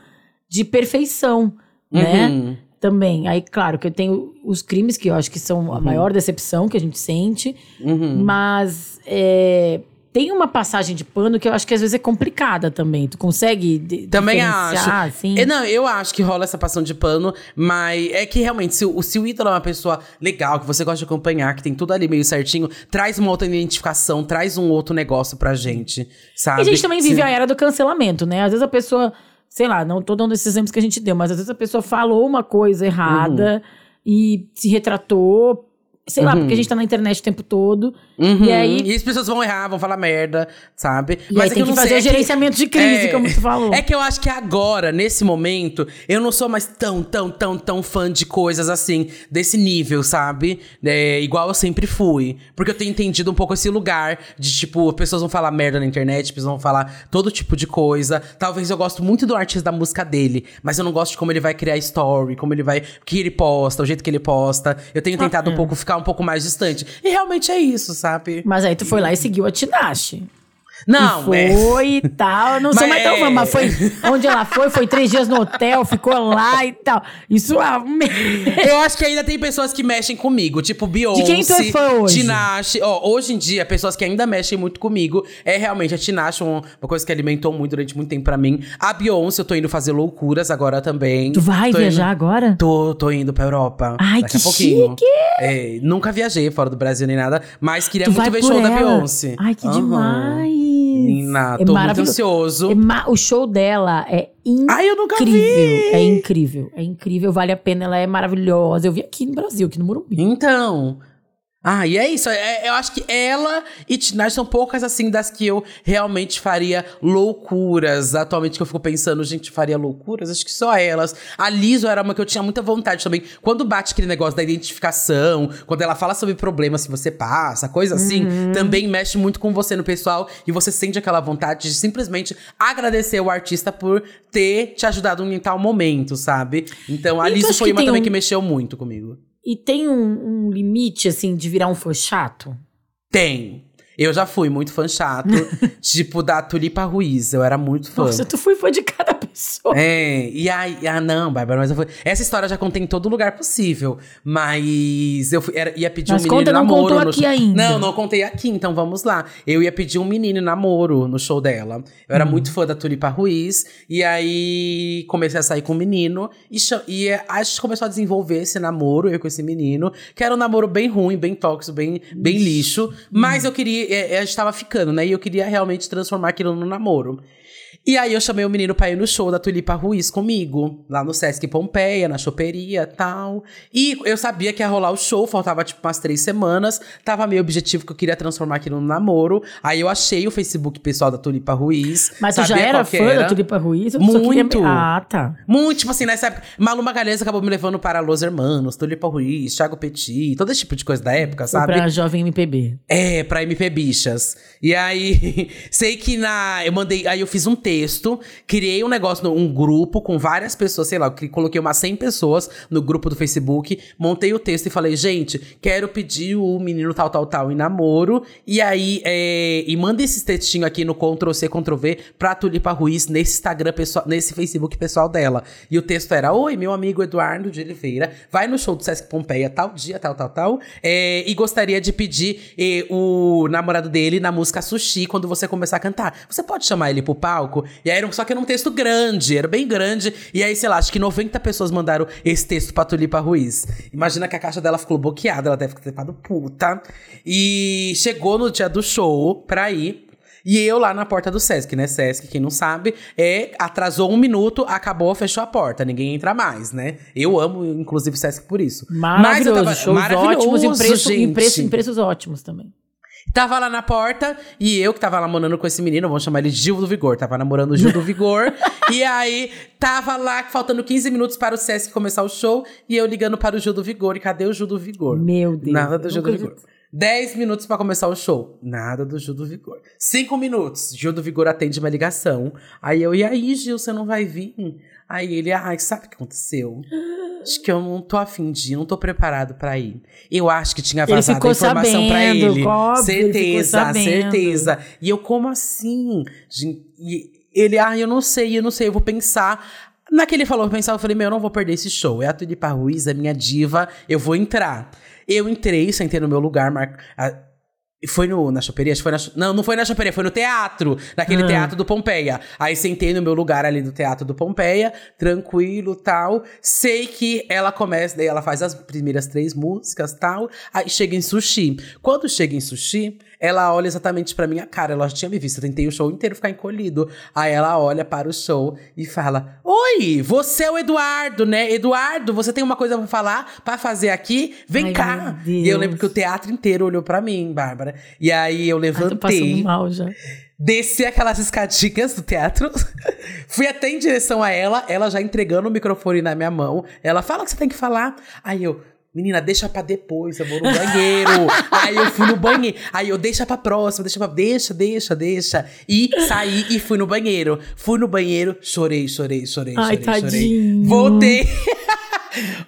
de perfeição, né? Uhum. Também. Aí, claro, que eu tenho os crimes que eu acho que são a maior decepção que a gente sente, Uhum. mas é, tem uma passagem de pano que eu acho que às vezes é complicada também. Tu consegue Também acho. assim? É, não, eu acho que rola essa passão de pano, mas é que realmente, se, o- se o ídolo é uma pessoa legal, que você gosta de acompanhar, que tem tudo ali meio certinho, traz uma outra identificação, traz um outro negócio pra gente, sabe? E a gente também vive a era do cancelamento, né? Às vezes a pessoa, sei lá, não tô dando esses exemplos que a gente deu, mas às vezes a pessoa falou uma coisa errada e se retratou, sei lá, porque a gente tá na internet o tempo todo. Uhum. E aí. E as pessoas vão errar, vão falar merda, sabe? E aí é tem que não fazer sei, o é que- gerenciamento de crise, como tu falou. É que eu acho que agora, nesse momento, eu não sou mais tão, tão, tão, tão fã de coisas assim, desse nível, sabe? É, igual eu sempre fui. Porque eu tenho entendido um pouco esse lugar de, tipo, pessoas vão falar merda na internet, pessoas vão falar todo tipo de coisa. Talvez eu gosto muito do artista da música dele, mas eu não gosto de como ele vai criar story, como ele vai. O que ele posta, o jeito que ele posta. Eu tenho tentado Ah, um pouco ficar um pouco mais distante. E realmente é isso, sabe? Mas aí tu foi lá e seguiu a Tinashe. Não, e é. foi e tal. Não sou mais tão fã, mas foi onde ela foi, foi três dias no hotel, ficou lá e tal. Isso é. Eu acho que ainda tem pessoas que mexem comigo, tipo Beyoncé, De quem tu é fã hoje? Tinashe. Ó, hoje em dia, pessoas que ainda mexem muito comigo é realmente a Tinashe, um- uma coisa que alimentou muito durante muito tempo pra mim. A Beyoncé, eu tô indo fazer loucuras agora também. Tu vai Tô viajar indo- agora? Tô, tô indo pra Europa. Ai, daqui a que pouquinho. chique! É, nunca viajei fora do Brasil nem nada, mas queria Tu muito ver show da ela. Beyoncé. Ai, que Aham. demais! Menina, tô muito ansioso. É ma- o show dela é incrível. Ai, eu nunca vi! É incrível. É incrível, vale a pena. Ela é maravilhosa. Eu vi aqui no Brasil, aqui no Morumbi. Então. Ah, e é isso. É- eu acho que ela e Tinashe são poucas, assim, das que eu realmente faria loucuras. Atualmente que eu fico pensando, gente, faria loucuras? Acho que só elas. A Liso era uma que eu tinha muita vontade também. Quando bate aquele negócio da identificação, quando ela fala sobre problemas que você passa, coisa assim, também mexe muito com você no pessoal. E você sente aquela vontade de simplesmente agradecer o artista por ter te ajudado em tal momento, sabe? Então a E tu Liso foi uma também um- que mexeu muito comigo. E tem um, um limite, assim, de virar um fã chato? Tem. Eu já fui muito fã chato, tipo da Tulipa Ruiz. Eu era muito fã. Nossa, tu foi fã de pessoa. É, e aí, ah não, Bárbara, mas eu fui. Essa história eu já contei em todo lugar possível. Mas eu fui, era- ia pedir Mas um menino conta, em não namoro. contou no aqui show- ainda. Não, não contei aqui, então vamos lá. Eu ia pedir um menino namoro no show dela. Eu Hum. era muito fã da Tulipa Ruiz. E aí comecei a sair com o menino. E, e é, a gente começou a desenvolver esse namoro, eu com esse menino. Que era um namoro bem ruim, bem tóxico, bem, bem lixo. Mas eu queria. é, é, a gente tava ficando, né? E eu queria realmente transformar aquilo no namoro. E aí eu chamei o menino pra ir no show da Tulipa Ruiz comigo, lá no Sesc Pompeia, na choperia e tal. E eu sabia que ia rolar o show, faltava tipo umas três semanas. Tava meio objetivo que eu queria transformar aquilo no namoro. Aí eu achei o Facebook pessoal da Tulipa Ruiz. Mas tu já era fã era. da Tulipa Ruiz? só queria- Muito. Ah, tá. Muito, tipo assim, nessa época. Malu Magalhães acabou me levando para Los Hermanos, Tulipa Ruiz, Thiago Petit, todo esse tipo de coisa da época, Foi sabe? pra Jovem MPB. É, pra MP Bichas. E aí, sei que na. Eu mandei. Aí eu fiz um texto, criei um negócio, um grupo com várias pessoas, sei lá, eu coloquei umas 100 pessoas no grupo do Facebook, montei o texto e falei, gente, quero pedir o menino tal, tal, tal em namoro. E aí, é, e manda esses textinhos aqui no Ctrl-C, Ctrl-V pra Tulipa Ruiz nesse Instagram pessoal, nesse Facebook pessoal dela. E o texto era: Oi, meu amigo Eduardo de Oliveira, vai no show do Sesc Pompeia tal dia, tal, tal, tal. é, e gostaria de pedir eh, o namorado dele na música Sushi quando você começar a cantar. Você pode chamar ele pro palco? E aí, era um- só que era um texto grande, era bem grande. E aí, sei lá, acho que 90 pessoas mandaram esse texto pra Tulipa Ruiz. Imagina que a caixa dela ficou bloqueada, ela deve ter ficado puta. E chegou no dia do show pra ir. E eu lá na porta do Sesc, né? Sesc, quem não sabe, é atrasou um minuto, acabou, fechou a porta. Ninguém entra mais, né? Eu amo, inclusive, o Sesc por isso. Maravilhoso, tava, shows maravilhoso, ótimos e preço, em, preço, em preços ótimos também. Tava lá na porta e eu que tava namorando com esse menino, vamos chamar ele de Gil do Vigor. Tava namorando o Gil do Vigor. e aí tava lá faltando 15 minutos para o Sesc começar o show e eu ligando para o Gil do Vigor. E cadê o Gil do Vigor? Meu Deus. Nada do Gil do Vigor. 10 minutos para começar o show. Nada do Gil do Vigor. 5 minutos. Gil do Vigor atende uma ligação. Aí eu, e aí, Gil, você não vai vir? Aí ele, ai, sabe o que aconteceu? Acho que eu não tô afim de ir, não tô preparado para ir. Eu acho que tinha vazado a informação para ele. Óbvio, certeza, ele certeza. E eu, como assim? E ele, ah, eu não sei, eu não sei, eu vou pensar. Naquele falou, eu pensava, eu falei, meu, eu não vou perder esse show. É a Tulipa Ruiz, é minha diva, eu vou entrar. Eu entrei, sentei no meu lugar, mar... Foi no, na choperia? Foi na, não, não foi na choperia, foi no teatro. Naquele ah. teatro do Pompeia. Aí sentei no meu lugar ali do teatro do Pompeia, tranquilo tal. Sei que ela começa, daí ela faz as primeiras três músicas tal. Aí chega em sushi. Quando chega em sushi, ela olha exatamente pra minha cara. Ela já tinha me visto. Eu tentei o show inteiro ficar encolhido. Aí ela olha para o show e fala: Oi, você é o Eduardo, né? Eduardo, você tem uma coisa pra falar, pra fazer aqui? Vem Ai, cá. E eu lembro que o teatro inteiro olhou pra mim, Bárbara. E aí eu levantei. Ai, mal já. Desci aquelas escadinhas do teatro, fui até em direção a ela, ela já entregando o microfone na minha mão. Ela fala o que você tem que falar. Aí eu, Menina, deixa pra depois, eu vou no banheiro. aí eu fui no banheiro. Aí eu deixa pra próxima, deixa pra. Deixa, deixa, deixa. E saí e fui no banheiro. Fui no banheiro, chorei, chorei, chorei, Ai, chorei, tadinho. chorei. Voltei.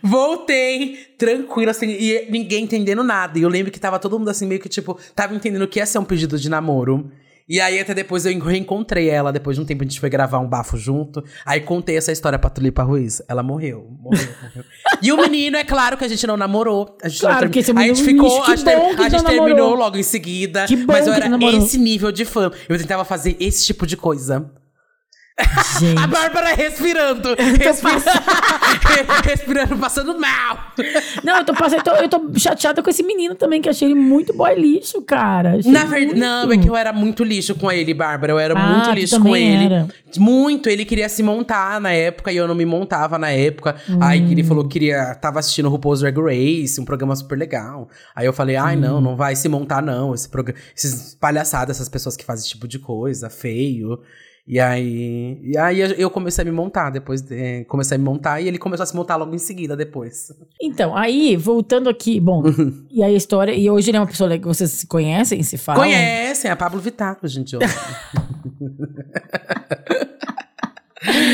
Voltei, tranquilo, assim, e ninguém entendendo nada. E eu lembro que tava todo mundo assim, meio que, tipo, tava entendendo que ia ser um pedido de namoro. E aí, até depois eu reencontrei ela. Depois de um tempo, a gente foi gravar um bafo junto. Aí contei essa história pra Tulipa Ruiz. Ela morreu. Morreu, morreu. E o menino, é claro que a gente não namorou. A gente claro que esse A gente ficou. a gente, ter, a gente terminou logo em seguida. Que bom mas eu que era esse nível de fã. Eu tentava fazer esse tipo de coisa. Gente. A Bárbara respirando. Respirando, respirando, passando mal. Não, eu tô, passando, eu, tô, eu tô chateada com esse menino também, que achei ele muito boy lixo, cara. Achei Na verdade, não, é que eu era muito lixo com ele, Bárbara. Eu era Ah, muito lixo com ele. era. Muito. Ele queria se montar na época e eu não me montava na época. Aí que ele falou que queria. Tava assistindo o RuPaul's Drag Race, um programa super legal. Aí eu falei, ai, não, não vai se montar, não. Esse programa. Esses palhaçadas, essas pessoas que fazem esse tipo de coisa, feio. E aí, e aí eu- comecei a me montar depois. de- comecei a me montar e ele começou a se montar logo em seguida depois. Então, aí, voltando aqui, bom, e aí a história, e hoje ele é uma pessoa que vocês conhecem, se falam? Conhecem, a Pablo Vittar, gente. hoje.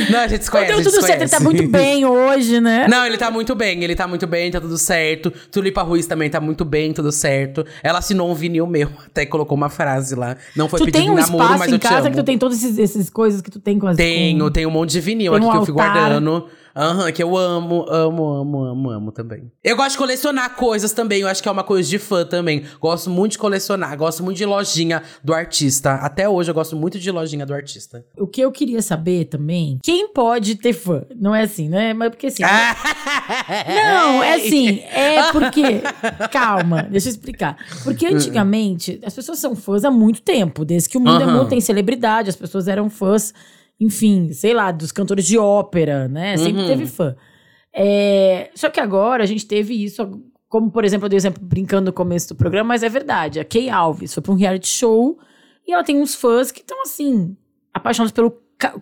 Não, a gente se Então conhece. gente tudo certo, ele tá muito bem hoje, né? Não, ele tá muito bem, ele tá muito bem, tá tudo certo. Tulipa Ruiz também tá muito bem, tudo certo. Ela assinou um vinil meu, até colocou uma frase lá. Não foi tu pedido tem um namoro, espaço mas em eu casa que tu tem todas essas coisas que tu tem com as... Tenho, com- tenho um monte de vinil Tem aqui um que eu fui altar. guardando. Aham, que eu amo, amo, amo, amo, amo também. Eu gosto de colecionar coisas também, eu acho que é uma coisa de fã também. Gosto muito de colecionar, gosto muito de lojinha do artista. Até hoje eu gosto muito de lojinha do artista. O que eu queria saber também, quem pode ter fã? Não é assim, né? Mas porque assim... Não, é assim, é porque. Calma, deixa eu explicar. Porque antigamente as pessoas são fãs há muito tempo, desde que o mundo é Aham. mundo tem celebridade, as pessoas eram fãs, enfim, sei lá, dos cantores de ópera, né? Sempre Uhum. teve fã. É, só que agora a gente teve isso, como por exemplo, eu dei exemplo brincando no começo do programa, mas é verdade. A Kay Alves foi pra um reality show e ela tem uns fãs que estão assim, apaixonados pelo,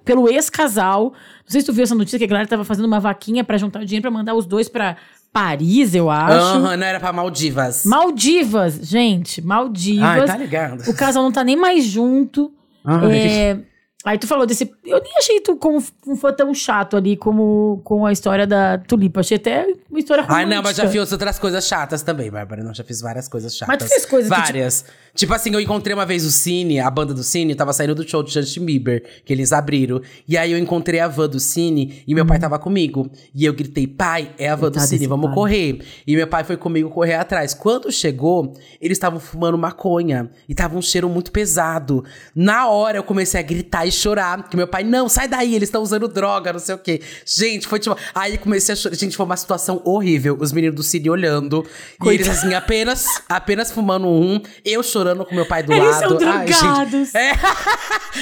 pelo ex-casal. Não sei se tu viu essa notícia que a galera tava fazendo uma vaquinha pra juntar dinheiro pra mandar os dois pra Paris, eu acho. Aham, não era pra Maldivas. Maldivas, gente, Maldivas. Ai, tá ligado. O casal não tá nem mais junto. Ai. É, Aí tu falou desse. Eu nem achei tu como um fã tão chato ali como com a história da Tulipa. Achei até uma história Ai, romântica. não, mas já fiz outras coisas chatas também, Bárbara. Não, já fiz várias coisas chatas. Mas tu fez coisas que, Várias. Tipo assim, eu encontrei uma vez o Cine, a banda do Cine, tava saindo do show do Justin Bieber, que eles abriram. E aí eu encontrei a van do Cine e meu pai tava comigo. E eu gritei, pai, é a van do Cine, vamos pai. correr. E meu pai foi comigo correr atrás. Quando chegou, eles estavam fumando maconha. E tava um cheiro muito pesado. Na hora eu comecei a gritar e chorar. Que meu pai, não, sai daí, eles estão usando droga, não sei o quê. Gente, foi tipo. Aí comecei a chorar. Gente, foi uma situação horrível. Os meninos do Cine olhando. E eles, assim, apenas, apenas fumando um. Eu chorando com meu pai do Eles lado. são Ai, drogados. gente, é.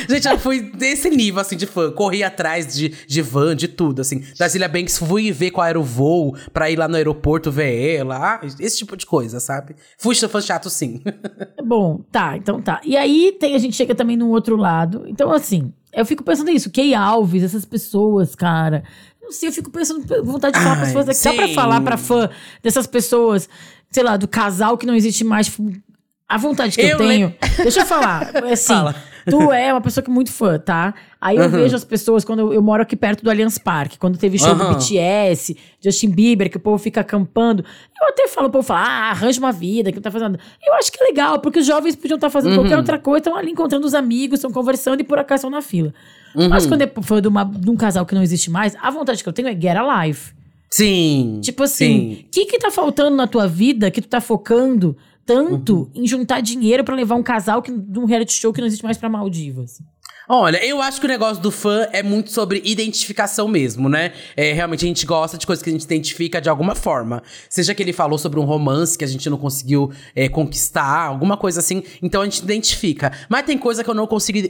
gente, eu fui desse nível, assim, de fã. Corri atrás de, de van, de tudo, assim. Da Zilia Banks, fui ver qual era o voo pra ir lá no aeroporto ver ela. Ah, esse tipo de coisa, sabe? Fui fã chato, sim. Bom, tá, então tá. E aí tem, a gente chega também num outro lado. Então, assim, eu fico pensando nisso. Key Alves, essas pessoas, cara. Não sei, eu fico pensando, vontade de falar para pessoas. Só pra falar pra fã dessas pessoas, sei lá, do casal que não existe mais. tipo, A vontade que eu, Eu tenho. lem- Deixa eu falar. É assim, Fala. tu é uma pessoa que é muito fã, tá? Aí eu Uhum. vejo as pessoas, quando eu, eu moro aqui perto do Allianz Parque, quando teve show do Aham. BTS, Justin Bieber, que o povo fica acampando. Eu até falo, o povo fala, ah, arranja uma vida, que não tá fazendo nada. Eu acho que é legal, porque os jovens podiam estar fazendo Uhum. qualquer outra coisa, estão ali encontrando os amigos, estão conversando e por acaso estão na fila. Uhum. Mas quando é fã de, uma- de um casal que não existe mais, a vontade que eu tenho é get alive. Sim. Tipo assim, o que que tá faltando na tua vida que tu tá focando tanto Uhum. em juntar dinheiro pra levar um casal que, de um reality show que não existe mais pra Maldivas? Olha, eu acho que o negócio do fã é muito sobre identificação mesmo, né? É, realmente a gente gosta de coisas que a gente identifica de alguma forma. Seja que ele falou sobre um romance que a gente não conseguiu é, conquistar, alguma coisa assim. Então a gente identifica. Mas tem coisa que eu não consigo.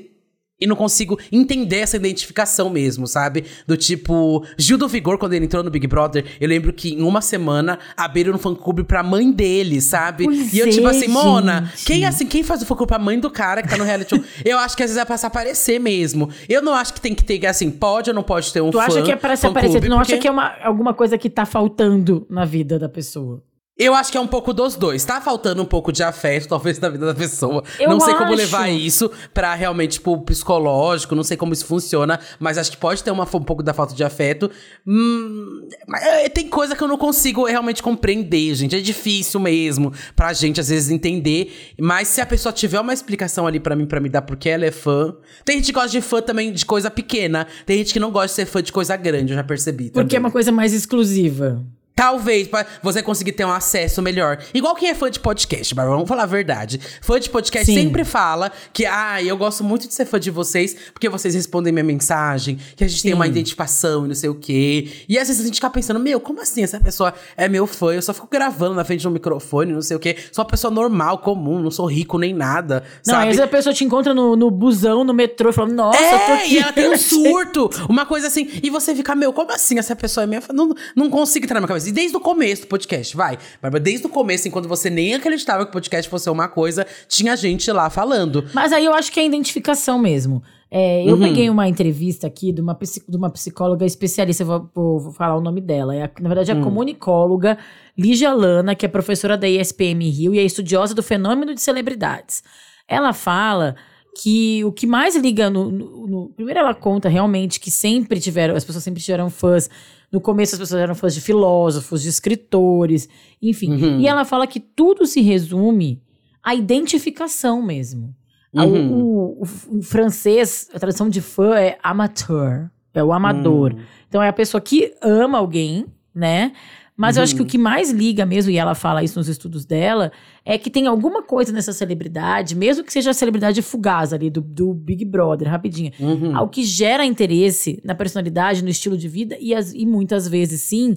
E não consigo entender essa identificação mesmo, sabe? Do tipo, Gil do Vigor, quando ele entrou no Big Brother, eu lembro que em uma semana abriram um fã-clube pra mãe dele, sabe? Pois e eu, tipo é, assim, Mona, gente. quem assim, quem faz o fã-clube pra mãe do cara que tá no reality show? eu acho que às vezes é pra se aparecer mesmo. Eu não acho que tem que ter, assim, pode ou não pode ter um Tu fã. acha que é pra se aparecer? Tu não acha porque que é uma, alguma coisa que tá faltando na vida da pessoa? Eu acho que é um pouco dos dois. Tá faltando um pouco de afeto, talvez, na vida da pessoa. Eu não sei como acho. levar isso pra realmente, tipo, psicológico, não sei como isso funciona, mas acho que pode ter uma, um pouco da falta de afeto. Hum, é, tem coisa que eu não consigo realmente compreender, gente. É difícil mesmo pra gente, às vezes, entender. Mas se a pessoa tiver uma explicação ali pra mim, pra me dar porque ela é fã. Tem gente que gosta de fã também de coisa pequena. Tem gente que não gosta de ser fã de coisa grande, eu já percebi. Porque é também. uma coisa mais exclusiva. Talvez, pra você conseguir ter um acesso melhor. Igual quem é fã de podcast, Bárbara, vamos falar a verdade. Fã de podcast Sim. sempre fala que, ah, eu gosto muito de ser fã de vocês, porque vocês respondem minha mensagem, que a gente tem Sim. uma identificação e não sei o quê. E às vezes a gente fica pensando, meu, como assim? Essa pessoa é meu fã, eu só fico gravando na frente de um microfone, não sei o quê. Sou uma pessoa normal, comum, não sou rico nem nada. Não, sabe? às vezes a pessoa te encontra no, no busão, no metrô, falando, nossa, eu tô É, aqui. e ela tem um surto, uma coisa assim. E você fica, meu, como assim essa pessoa é minha fã? Não, não consigo entrar na minha cabeça. E desde o começo do podcast, vai. Bárbara, desde o começo, enquanto você nem acreditava que o podcast fosse uma coisa, tinha gente lá falando. Mas aí eu acho que é identificação mesmo. É, Uhum. eu peguei uma entrevista aqui de uma, de uma psicóloga especialista, vou, vou- falar o nome dela. É a- na verdade, é a comunicóloga Lígia Lana, que é professora da ISPM Rio e é estudiosa do fenômeno de celebridades. Ela fala que o que mais liga no, no- no- Primeiro, ela conta realmente que sempre tiveram. As pessoas sempre tiveram fãs. No começo, as pessoas eram fãs de filósofos, de escritores, enfim. Uhum. E ela fala que tudo se resume à identificação mesmo. Uhum. O, o- o francês, a tradução de fã é amateur, é o amador. Hum. Então é a pessoa que ama alguém, né? Mas eu acho que Uhum. o que mais liga mesmo, e ela fala isso nos estudos dela, é que tem alguma coisa nessa celebridade, mesmo que seja a celebridade fugaz ali do, do Big Brother, rapidinho, Uhum. algo que gera interesse na personalidade, no estilo de vida, e, as- e muitas vezes, sim,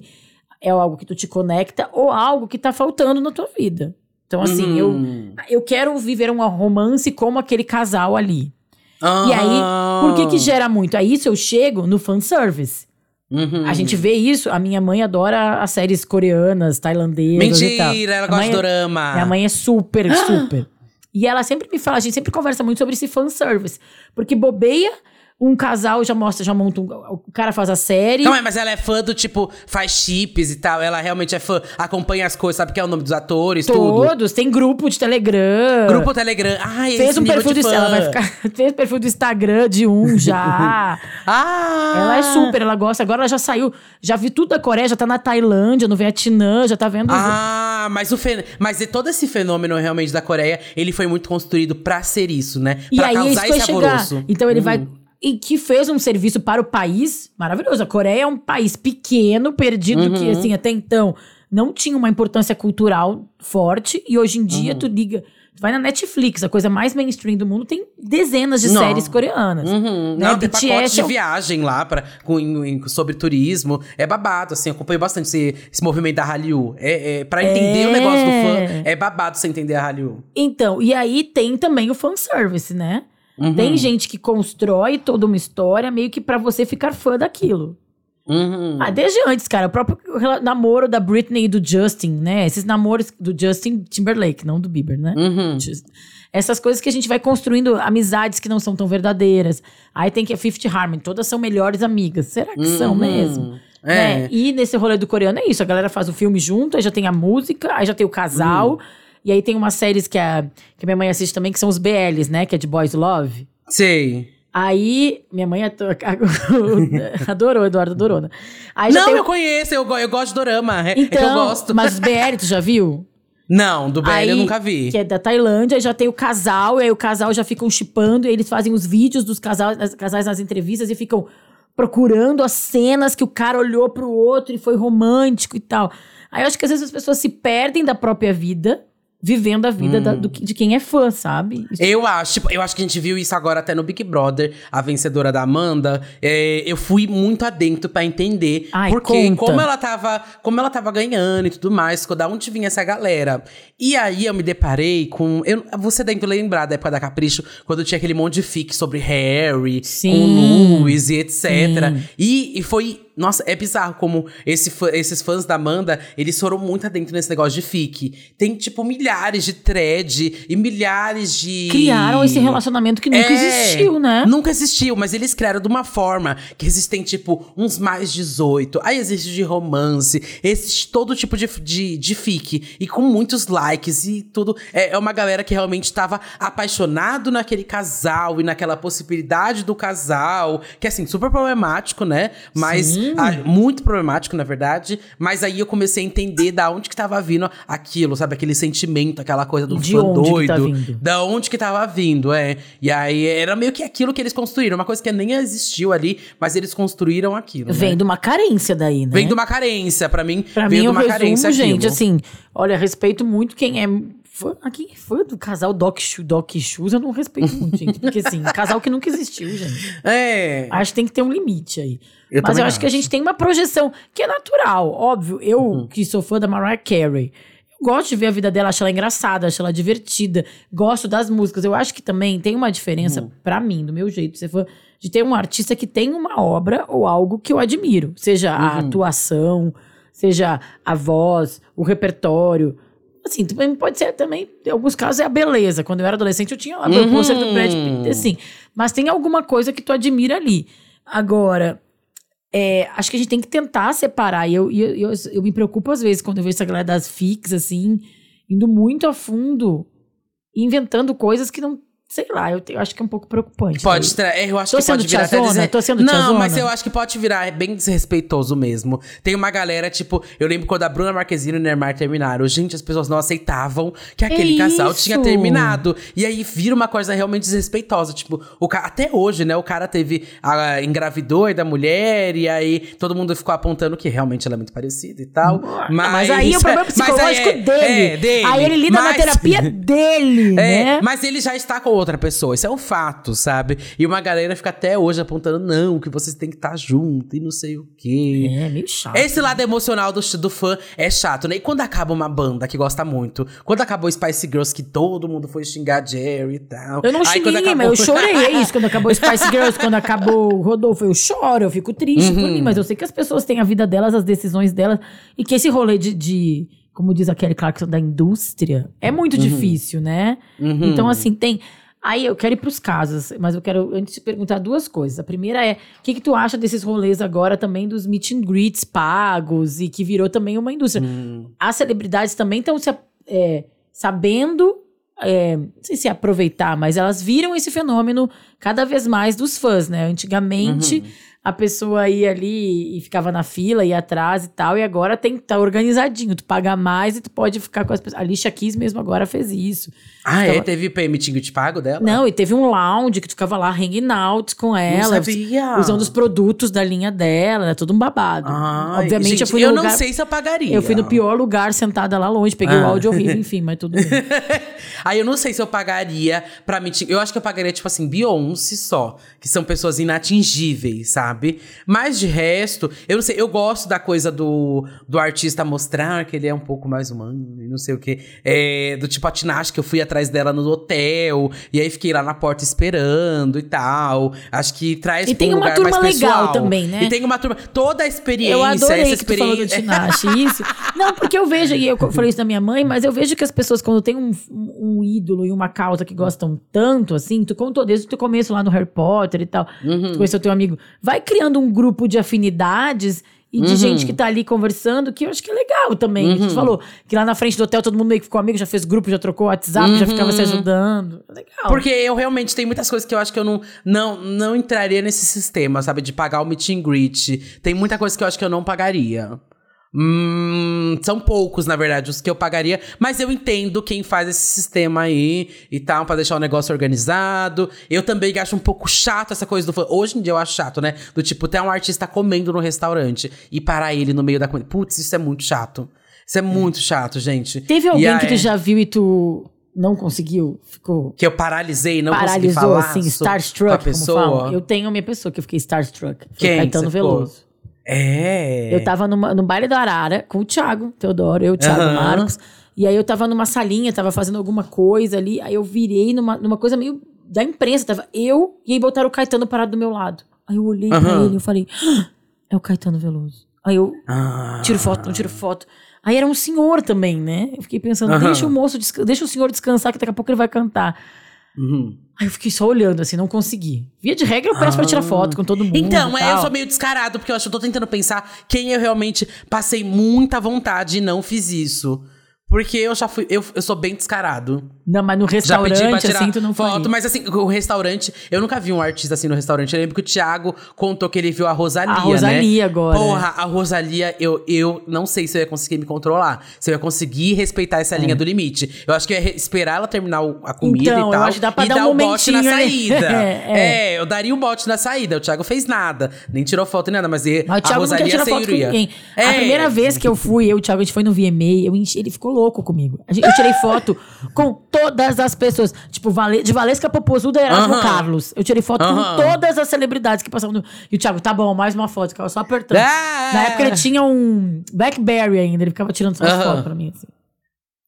é algo que tu te conecta ou algo que tá faltando na tua vida. Então, assim, eu, Uhum. eu quero viver um romance como aquele casal ali. E aí, Ah. por que que gera muito? Aí isso eu chego no fanservice. Uhum. A gente vê isso, a minha mãe adora as séries coreanas, tailandesas. Mentira, ela gosta de é- dorama. Minha mãe é super, super. E ela sempre me fala, a gente sempre conversa muito sobre esse fanservice. Porque bobeia, um casal já mostra, já monta um. O cara faz a série. Não, é, mas ela é fã do tipo, faz chips e tal. Ela realmente é fã, acompanha as coisas, sabe que é o nome dos atores, tudo. Todos, tem grupo de Telegram. Grupo Telegram. Ai, Fez esse um perfil do ela vai ficar fez perfil do Instagram de um já. Ah! ela é super, ela gosta. Agora ela já saiu, já vi tudo da Coreia, já tá na Tailândia, no Vietnã, já tá vendo. os- Ah, mas o fen... mas todo esse fenômeno realmente da Coreia, ele foi muito construído pra ser isso, né? E pra aí causar isso esse chegar. alvoroço. Então ele Uhum. vai e que fez um serviço para o país maravilhoso. A Coreia é um país pequeno, perdido Uhum. que assim até então não tinha uma importância cultural forte e hoje em dia Uhum. tu liga vai na Netflix, a coisa mais mainstream do mundo, tem dezenas de Não. séries coreanas. Uhum. Né? Não, tem BTS pacote de é um- viagem lá pra, com, sobre turismo. É babado, assim. Acompanho bastante esse, esse movimento da Hallyu. É, é, pra entender É. o negócio do fã, é babado você entender a Hallyu. Então, e aí tem também o fanservice, né? Uhum. Tem gente que constrói toda uma história meio que pra você ficar fã daquilo. Uhum. Ah, desde antes, cara. O próprio namoro da Britney e do Justin, né? Esses namoros do Justin Timberlake, não do Bieber, né? Uhum. Essas coisas que a gente vai construindo amizades que não são tão verdadeiras. Aí tem que a Fifth Harmony, todas são melhores amigas. Será que são Uhum. mesmo? É. Né? E nesse rolê do coreano é isso. A galera faz o filme junto, aí já tem a música, aí já tem o casal. Uhum. E aí tem umas séries que a, que minha mãe assiste também, que são os BLs, né? Que é de Boys Love. Sei. Aí, minha mãe adorou, Eduardo adorou, né? Aí Não, tem eu conheço, eu, eu gosto de dorama. É, é que eu Então, gosto. mas os BL, tu já viu? Não, do BL Aí, eu nunca vi. Que é da Tailândia, aí já tem o casal, e aí o casal já ficam chipando, e eles fazem os vídeos dos casais, casais nas entrevistas e ficam procurando as cenas que o cara olhou pro outro e foi romântico e tal. Aí eu acho que às vezes as pessoas se perdem da própria vida, vivendo a vida da- do que- de quem é fã, sabe? Isso- Eu acho, tipo, eu acho que a gente viu isso agora até no Big Brother, a vencedora da Amanda. É, eu fui muito adentro pra entender. Ai, porque conta. como ela tava, como ela tava ganhando e tudo mais, da onde vinha essa galera. E aí eu me deparei com. Eu, você deve lembrar da época da Capricho, quando tinha aquele monte de fic sobre Harry, Sim. com Louis e etc. E, e foi. Nossa, é bizarro como esse esses fãs da Amanda, eles foram muito adentro nesse negócio de fic. Tem, tipo, milhares de thread e milhares de. Criaram esse relacionamento que nunca É, existiu, né? Nunca existiu, mas eles criaram de uma forma que existem, tipo, uns mais 18. Aí existe de romance, existe todo tipo de, de, de fic. E com muitos likes e tudo. É, é uma galera que realmente tava apaixonado naquele casal e naquela possibilidade do casal. Que, assim, super problemático, né? Mas muito problemático, na verdade. Mas aí eu comecei a entender da onde que tava vindo aquilo, sabe? Aquele sentimento, aquela coisa do De fã onde que doido. tá vindo. Da onde que tava vindo, é. E aí era meio que aquilo que eles construíram. Uma coisa que nem existiu ali, mas eles construíram aquilo. Vem né? de uma carência daí, né? Vem de uma carência. Pra mim, Pra veio mim, de eu uma resumo, carência gente, aquilo. assim, olha, respeito muito quem é fã. Quem é fã do casal Doc, Doc Shoes, eu não respeito muito, gente. Porque, assim, casal que nunca existiu, gente. É. Acho que tem que ter um limite aí. Eu Mas eu também acho, que a gente tem uma projeção que é natural, óbvio. Eu, Uhum. que sou fã da Mariah Carey, gosto de ver a vida dela, acho ela engraçada, acho ela divertida, gosto das músicas. Eu acho que também tem uma diferença, Uhum. pra mim, do meu jeito fã, de ter um artista que tem uma obra ou algo que eu admiro. Seja a Uhum. atuação, seja a voz, o repertório. Assim, também pode ser também, em alguns casos, é a beleza. Quando eu era adolescente, eu tinha lá meu Uhum. pôster do Brad Pitt, assim. Mas tem alguma coisa que tu admira ali. Agora, é, acho que a gente tem que tentar separar. E eu, eu, eu, eu me preocupo às vezes quando eu vejo essa galera das fix, assim, indo muito a fundo, inventando coisas que não. Sei lá, eu, te- eu acho que é um pouco preocupante. Pode, tra- é, eu acho Tô que pode virar até tiazona? dizer... Tô sendo Não, tiazona? mas eu acho que pode virar bem desrespeitoso mesmo. Tem uma galera, tipo, eu lembro quando a Bruna Marquezine e o Neymar terminaram. Gente, as pessoas não aceitavam que aquele casal isso? tinha terminado. E aí vira uma coisa realmente desrespeitosa. Tipo, o ca... até hoje, né? O cara teve. A, engravidou da mulher, e aí todo mundo ficou apontando que realmente ela é muito parecida e tal. Mas, Mas, aí é o problema aí psicológico é- dele. é, dele. Aí ele lida na Mas- terapia dele, É, né? mas ele já está com outra pessoa, isso é um fato, sabe? E uma galera fica até hoje apontando, não, que vocês têm que estar junto e não sei o quê. É, meio chato. Esse lado emocional do, do fã é chato, né? E quando acaba uma banda que gosta muito, quando acabou Spice Girls, que todo mundo foi xingar Jerry e tal. Eu não Aí xinguei acabou- mas eu chorei. É isso, quando acabou Spice Girls, quando acabou Rodolfo, eu choro, eu fico triste por Uhum. mim. Mas eu sei que as pessoas têm a vida delas, as decisões delas. E que esse rolê de, de como diz a Kelly Clarkson, da indústria, é muito difícil, né? Uhum. Então, assim, tem... Aí eu quero ir pros casos, mas eu quero antes te perguntar duas coisas. A primeira é, o que, que tu acha desses rolês agora também dos meet and greets pagos e que virou também uma indústria? Hum. As celebridades também estão é, sabendo, é, não sei se aproveitar, mas elas viram esse fenômeno cada vez mais dos fãs, né? Antigamente, Uhum. a pessoa ia ali e ficava na fila, ia atrás e tal, e agora tem tá organizadinho, tu paga mais e tu pode ficar com as pessoas. A Lixa Kiss mesmo agora fez isso. Ah, é? Teve permitinho de pago dela? Não, e teve um lounge que tu ficava lá hanging out com ela, sabia. usando os produtos da linha dela, era tudo um babado. Ai, Obviamente gente, eu fui no lugar, não sei se eu pagaria. eu fui no pior lugar sentada lá longe, peguei o Ah. áudio horrível, enfim, mas tudo bem. Aí eu não sei se eu pagaria pra me. Eu acho que eu pagaria, tipo assim, Beyoncé só. Que são pessoas inatingíveis, sabe? Mas de resto, eu não sei, eu gosto da coisa do, do artista mostrar que ele é um pouco mais humano e não sei o quê. É, do tipo a Tinashe, que eu fui atrás dela no hotel, e aí fiquei lá na porta esperando e tal. Acho que traz E pra tem um uma turma mais legal também, né? E tem uma turma. Toda a experiência, Eu adorei essa que tu falou do experiência. Tinashe, isso. Não, porque eu vejo, e eu falei isso da minha mãe, mas eu vejo que as pessoas, quando tem um, um ídolo e uma causa que gostam tanto, assim, tu contou desde o teu começo lá no Harry Potter e tal, Uhum. tu conheceu teu amigo, vai criando um grupo de afinidades e de Uhum. gente que tá ali conversando, que eu acho que é legal também. Que tu falou que lá na frente do hotel todo mundo meio que ficou amigo, já fez grupo, já trocou WhatsApp, já ficava se ajudando. É Legal. Uhum. Porque eu realmente tem muitas coisas que eu acho que eu não, não, não entraria nesse sistema, sabe? De pagar o meet and greet. Tem muita coisa que eu acho que eu não pagaria. Hum, são poucos, na verdade, os que eu pagaria. Mas eu entendo quem faz esse sistema aí e tal, pra deixar o negócio organizado. Eu também acho um pouco chato essa coisa do fã. Hoje em dia eu acho chato, né? Do tipo, tem um artista comendo no restaurante e parar ele no meio da comida. Putz, isso é muito chato. Isso é muito chato, gente. Teve alguém que aí- tu já viu e tu não conseguiu? Ficou Que eu paralisei, não consegui paralisou, falar assim, so- starstruck, a como pessoa. falam. Eu tenho a minha pessoa que eu fiquei starstruck. Foi Quem Caetano que? Veloso. É. Eu tava numa, no baile do Arara com o Thiago Teodoro, eu, o Thiago Aham. Marcos. E aí eu tava numa salinha, tava fazendo alguma coisa ali. Aí eu virei numa, numa coisa meio da imprensa. Tava eu e aí botaram o Caetano parado do meu lado. Aí eu olhei pra Aham. ele e eu falei, "Ah, é o Caetano Veloso. Aí eu Ah. tiro foto, não tiro foto. Aí era um senhor também, né? Eu fiquei pensando, Aham. deixa o moço, deixa o senhor descansar que daqui a pouco ele vai cantar. Uhum. Aí eu fiquei só olhando, assim, não consegui. Via de regra, eu peço pra tirar foto com todo mundo. Então, e é, eu sou meio descarado, porque eu acho que eu tô tentando pensar quem eu realmente passei muita vontade e não fiz isso. Porque eu já fui. Eu, eu sou bem descarado. Não, mas no Já restaurante, pedi pra tirar assim, tu não foto, faria. mas assim, o restaurante. Eu nunca vi um artista assim no restaurante. Eu lembro que o Thiago contou que ele viu a Rosalia. A Rosalia né? agora. Porra, a Rosalia, eu, eu não sei se eu ia conseguir me controlar. Se eu ia conseguir respeitar essa linha do limite. Eu acho que eu ia esperar ela terminar a comida É. Então, e eu tal. acho que dá pra e dar dar um o bote na né? saída. É, é. eu daria um bote na saída. O Thiago fez nada. Nem tirou foto nem nada, mas, Mas a Rosalia tirar foto com ninguém. A É. primeira vez que eu fui, eu e o Thiago, a gente foi no VMA, eu enchi- ele ficou louco comigo. A gente- Eu tirei foto com todas as pessoas. Tipo, de Valesca Popozuda e Erasmo Aham. Carlos. Eu tirei foto Aham. com todas as celebridades que passavam no... E o Thiago, tá bom, mais uma foto. Ficava só apertando. Ah! Na época ele tinha um Blackberry ainda. Ele ficava tirando umas Aham. fotos pra mim, assim.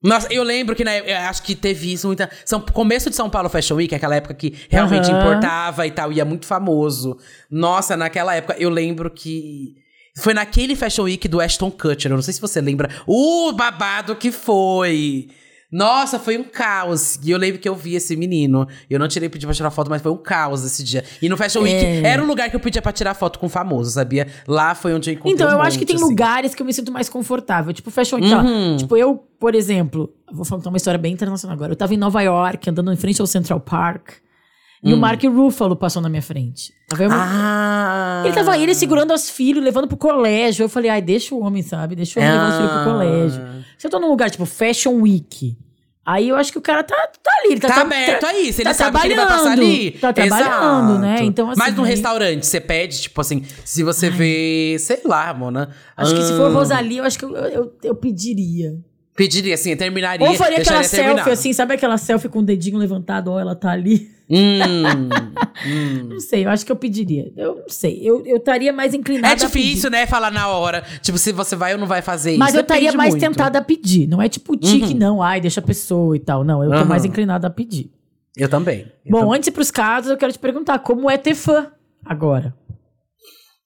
Nossa, eu lembro que na, eu acho que teve isso muita. São, começo de São Paulo Fashion Week, aquela época que realmente Aham. importava e tal, e é muito famoso. Nossa, naquela época eu lembro que. Foi naquele Fashion Week do Ashton Kutcher, eu não sei se você lembra. O babado que foi! Nossa, foi um caos. E eu lembro que eu vi esse menino. Eu não tirei pedir pra tirar foto, mas foi um caos esse dia. E no Fashion Week É. era um lugar que eu pedia pra tirar foto com famoso, sabia? Lá foi onde eu encontrei Então, eu acho que monte, tem assim. lugares que eu me sinto mais confortável. Tipo, Fashion Week. ó. Uhum. Tipo, eu, por exemplo, vou contar uma história bem internacional agora. Eu tava em Nova York, andando em frente ao Central Park. E o Mark Ruffalo passou na minha frente. Eu- Hum. Ah! Ele tava ele segurando os filhos, levando pro colégio. Eu falei, ai, deixa o homem, sabe? Deixa o homem levar os filhos pro Ah. colégio. Se eu tô num lugar tipo Fashion Week, aí eu acho que o cara tá, tá ali. Ele tá, Tá aberto aí, se ele tá sabe que ele vai passar ali. Tá trabalhando, né? Exato. Então, assim. Mas no aí- restaurante, você pede, tipo assim, se você vê, sei lá, Mona. Acho que se ah, for Rosalia, eu acho que eu, eu, eu pediria. Pediria assim, terminaria. Ou faria aquela selfie, terminar. assim, sabe aquela selfie com o dedinho levantado, ó, ela tá ali? Hum, hum. Não sei, eu acho que eu pediria. Eu não sei, eu eu estaria mais inclinada É difícil, né, falar na hora. Tipo, se você vai ou não vai fazer Mas isso. eu estaria mais muito. Uhum. tentada a pedir. Não é tipo tique, não. Ai, deixa a pessoa e tal. Não, eu tô Aham. mais inclinada a pedir. Eu também. eu Bom, também. antes ir pros casos, eu quero te perguntar como é ter fã agora.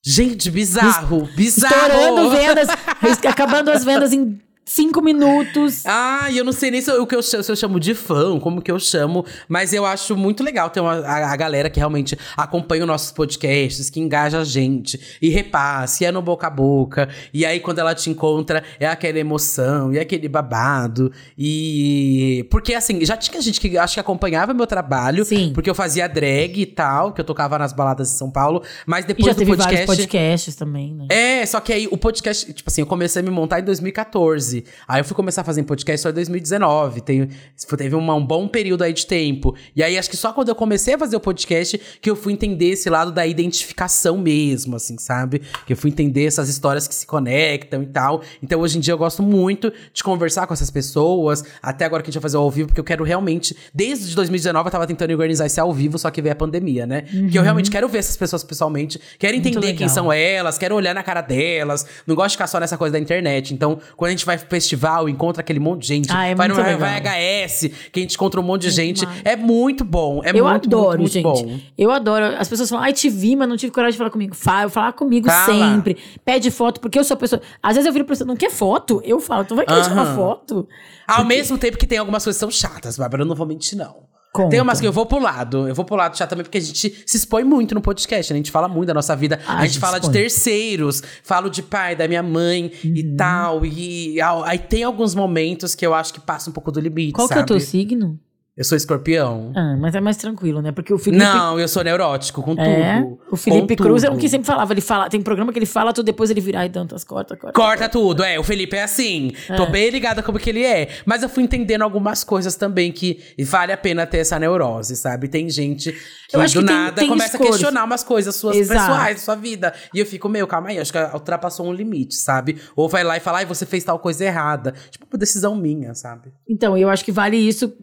Gente, bizarro. Bizarro. Estourando vendas, acabando as vendas em cinco minutos. Ah, e eu não sei nem se eu, o que eu, chamo, se eu chamo de fã, como que eu chamo, mas eu acho muito legal ter uma, a, a, galera que realmente acompanha os nossos podcasts, que engaja a gente e repasse, e é no boca a boca. E aí, quando ela te encontra, é aquela emoção, e é aquele babado. E. Porque assim, já tinha gente que acho que acompanhava meu trabalho, Sim. porque eu fazia drag e tal, que eu tocava nas baladas de São Paulo, mas depois e já do teve podcast. vários podcasts também, né? É, só que aí o podcast, tipo assim, eu comecei a me montar em 2014. Aí eu fui começar a fazer podcast só em 2019. Tem, teve uma, um bom período aí de tempo. E aí acho que só quando eu comecei a fazer o podcast que eu fui entender esse lado da identificação mesmo, assim, sabe? Que eu fui entender essas histórias que se conectam e tal. Então hoje em dia eu gosto muito de conversar com essas pessoas. Até agora que a gente vai fazer ao vivo, porque eu quero realmente. Desde 2019 eu tava tentando organizar esse ao vivo, só que veio a pandemia, né? Uhum. Que eu realmente quero ver essas pessoas pessoalmente. Quero entender quem são elas, quero olhar na cara delas. Não gosto de ficar só nessa coisa da internet. Então, quando a gente vai festival, encontra aquele monte de gente. Ah, é vai muito no legal. vai HS, que a gente encontra um monte de gente. É muito bom. É eu muito, adoro, muito, muito gente. bom. Eu adoro. As pessoas falam, ai, te vi, mas não tive coragem de falar comigo. Fala, falar comigo Fala. sempre. Pede foto, porque eu sou a pessoa. Às vezes eu viro pra pessoa, não quer foto? Eu falo, tu vai querer tirar uma Aham. foto? Ao mesmo tempo que tem algumas coisas que são chatas, Bárbara, eu não vou mentir, não. Conta. Tem umas que eu vou pro lado. Eu vou pro lado chato também, porque a gente se expõe muito no podcast, né? A gente fala muito da nossa vida. Ah, a a gente fala de expõe. terceiros. Falo de pai, da minha mãe Uhum. e tal. E aí tem alguns momentos que eu acho que passa um pouco do limite, Qual que sabe? é o teu signo? Eu sou escorpião. Ah, mas é mais tranquilo, né? Porque o Felipe. Não, eu sou neurótico, com É, tudo. o Felipe Cruz é o tudo. que sempre falava. Ele fala, tem programa que ele fala, tu depois ele vira, ai, Dantas, corta, corta. Corta tudo, é. O Felipe é assim. Tô É. bem ligada como que ele é. Mas eu fui entendendo algumas coisas também que vale a pena ter essa neurose, sabe? Tem gente que do que tem- nada tem começa escolhas. a questionar umas coisas suas Exato. pessoais, sua vida. E eu fico, meu, calma aí, acho que ultrapassou um limite, sabe? Ou vai lá e fala, ai, você fez tal coisa errada. Tipo, uma decisão minha, sabe? Então, eu acho que vale isso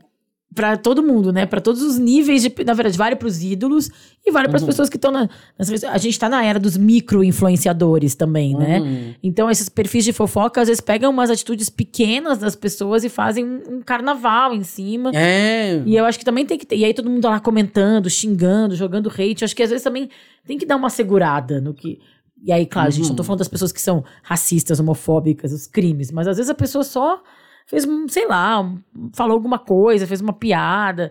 pra todo mundo, né? Pra todos os níveis de, na verdade, vale pros ídolos e vale Uhum. pras pessoas que estão na, a gente tá na era dos micro influenciadores também, né? Uhum. Então, esses perfis de fofoca às vezes pegam umas atitudes pequenas das pessoas e fazem um, um carnaval em cima. É. E eu acho que também tem que ter. E aí todo mundo lá comentando, xingando, jogando hate. Eu acho que às vezes também tem que dar uma segurada no que. E aí, claro, gente, não Uhum. tô falando das pessoas que são racistas, homofóbicas, os crimes, mas às vezes a pessoa só fez, sei lá, falou alguma coisa, fez uma piada,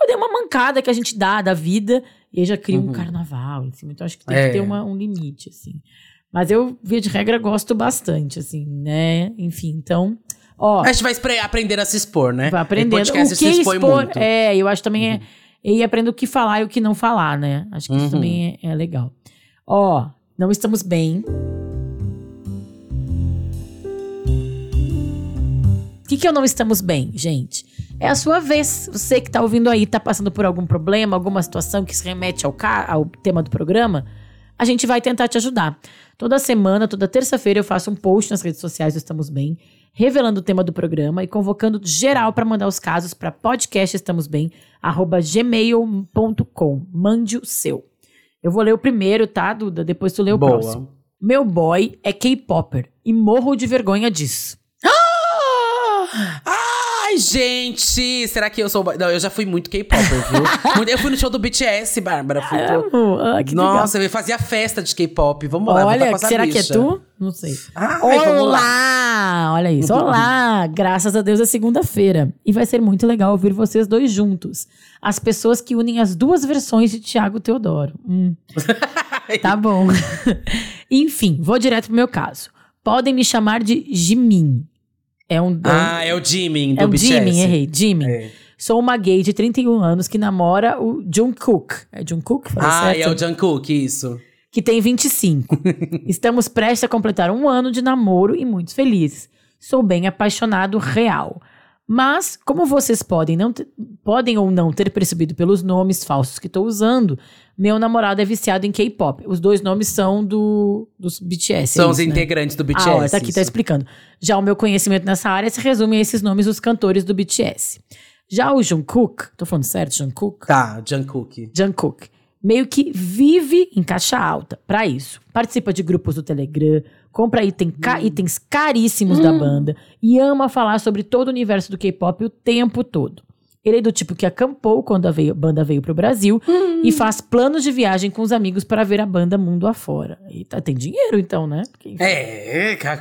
ou deu uma mancada que a gente dá da vida, e aí já cria um carnaval em cima. Então acho que tem Uhum. É. que ter uma- um limite, assim. Mas eu, via de regra, gosto bastante, assim, né? Enfim, então. Ó, A gente vai aprendendo a se expor, né? Vai aprendendo. O podcast o se que expõe expor, muito. É, eu acho também é. E aprendo o que falar e o que não falar, né? Acho que Uhum. isso também é, é legal. Ó, não estamos bem. Que, o não estamos bem, gente? É a sua vez. Você que tá ouvindo aí, tá passando por algum problema, alguma situação que se remete ao, ao tema do programa, a gente vai tentar te ajudar. Toda semana, toda terça-feira, eu faço um post nas redes sociais do Estamos Bem, revelando o tema do programa e convocando geral para mandar os casos para podcastestamosbem@gmail.com. Mande o seu. Eu vou ler o primeiro, tá, Duda? Depois tu lê o Boa. próximo. Meu boy é K-popper e morro de vergonha disso. Ai, gente! Será que eu sou. Não, eu já fui muito K-Popper, viu? Eu fui no show do BTS, Bárbara. Fui Amo. Ah, que legal. Nossa, eu fazia festa de K-pop. Vamos lá, Olha, será que é bicha. tu? Não sei. Lá. Olá! Olha isso. Olá! Graças a Deus é segunda-feira. E vai ser muito legal ouvir vocês dois juntos. As pessoas que unem as duas versões de Tiago Teodoro. Hum. tá bom. Enfim, vou direto pro meu caso. Podem me chamar de Jimin. É um. Ah, é o Jimin do é BTS. Jimin, errei. Jimin. É. Sou uma gay de 31 anos que namora o Jungkook. É Jungkook? Falei Ah, certo? é o Jungkook, isso. que tem 25. Estamos prestes a completar um ano de namoro e muito felizes. Sou bem apaixonado real. Mas, como vocês podem, não ter- podem ou não ter percebido pelos nomes falsos que estou usando, meu namorado é viciado em K-pop. Os dois nomes são do, dos BTS. é São os isso, né? integrantes do BTS. Ah, ó, tá aqui, tá isso. explicando. Já o meu conhecimento nessa área se resume a esses nomes dos cantores do BTS. Já o Jungkook, tô falando certo, Jungkook? Tá, Jungkook. Jungkook meio que vive em caixa alta para isso. Participa de grupos do Telegram, compra item ca- itens caríssimos da banda e ama falar sobre todo o universo do K-pop o tempo todo. Ele é do tipo que acampou quando a, veio- a banda veio pro Brasil Hum. e faz planos de viagem com os amigos para ver a banda mundo afora. E tá, tem dinheiro então, né? Porque. É, ca-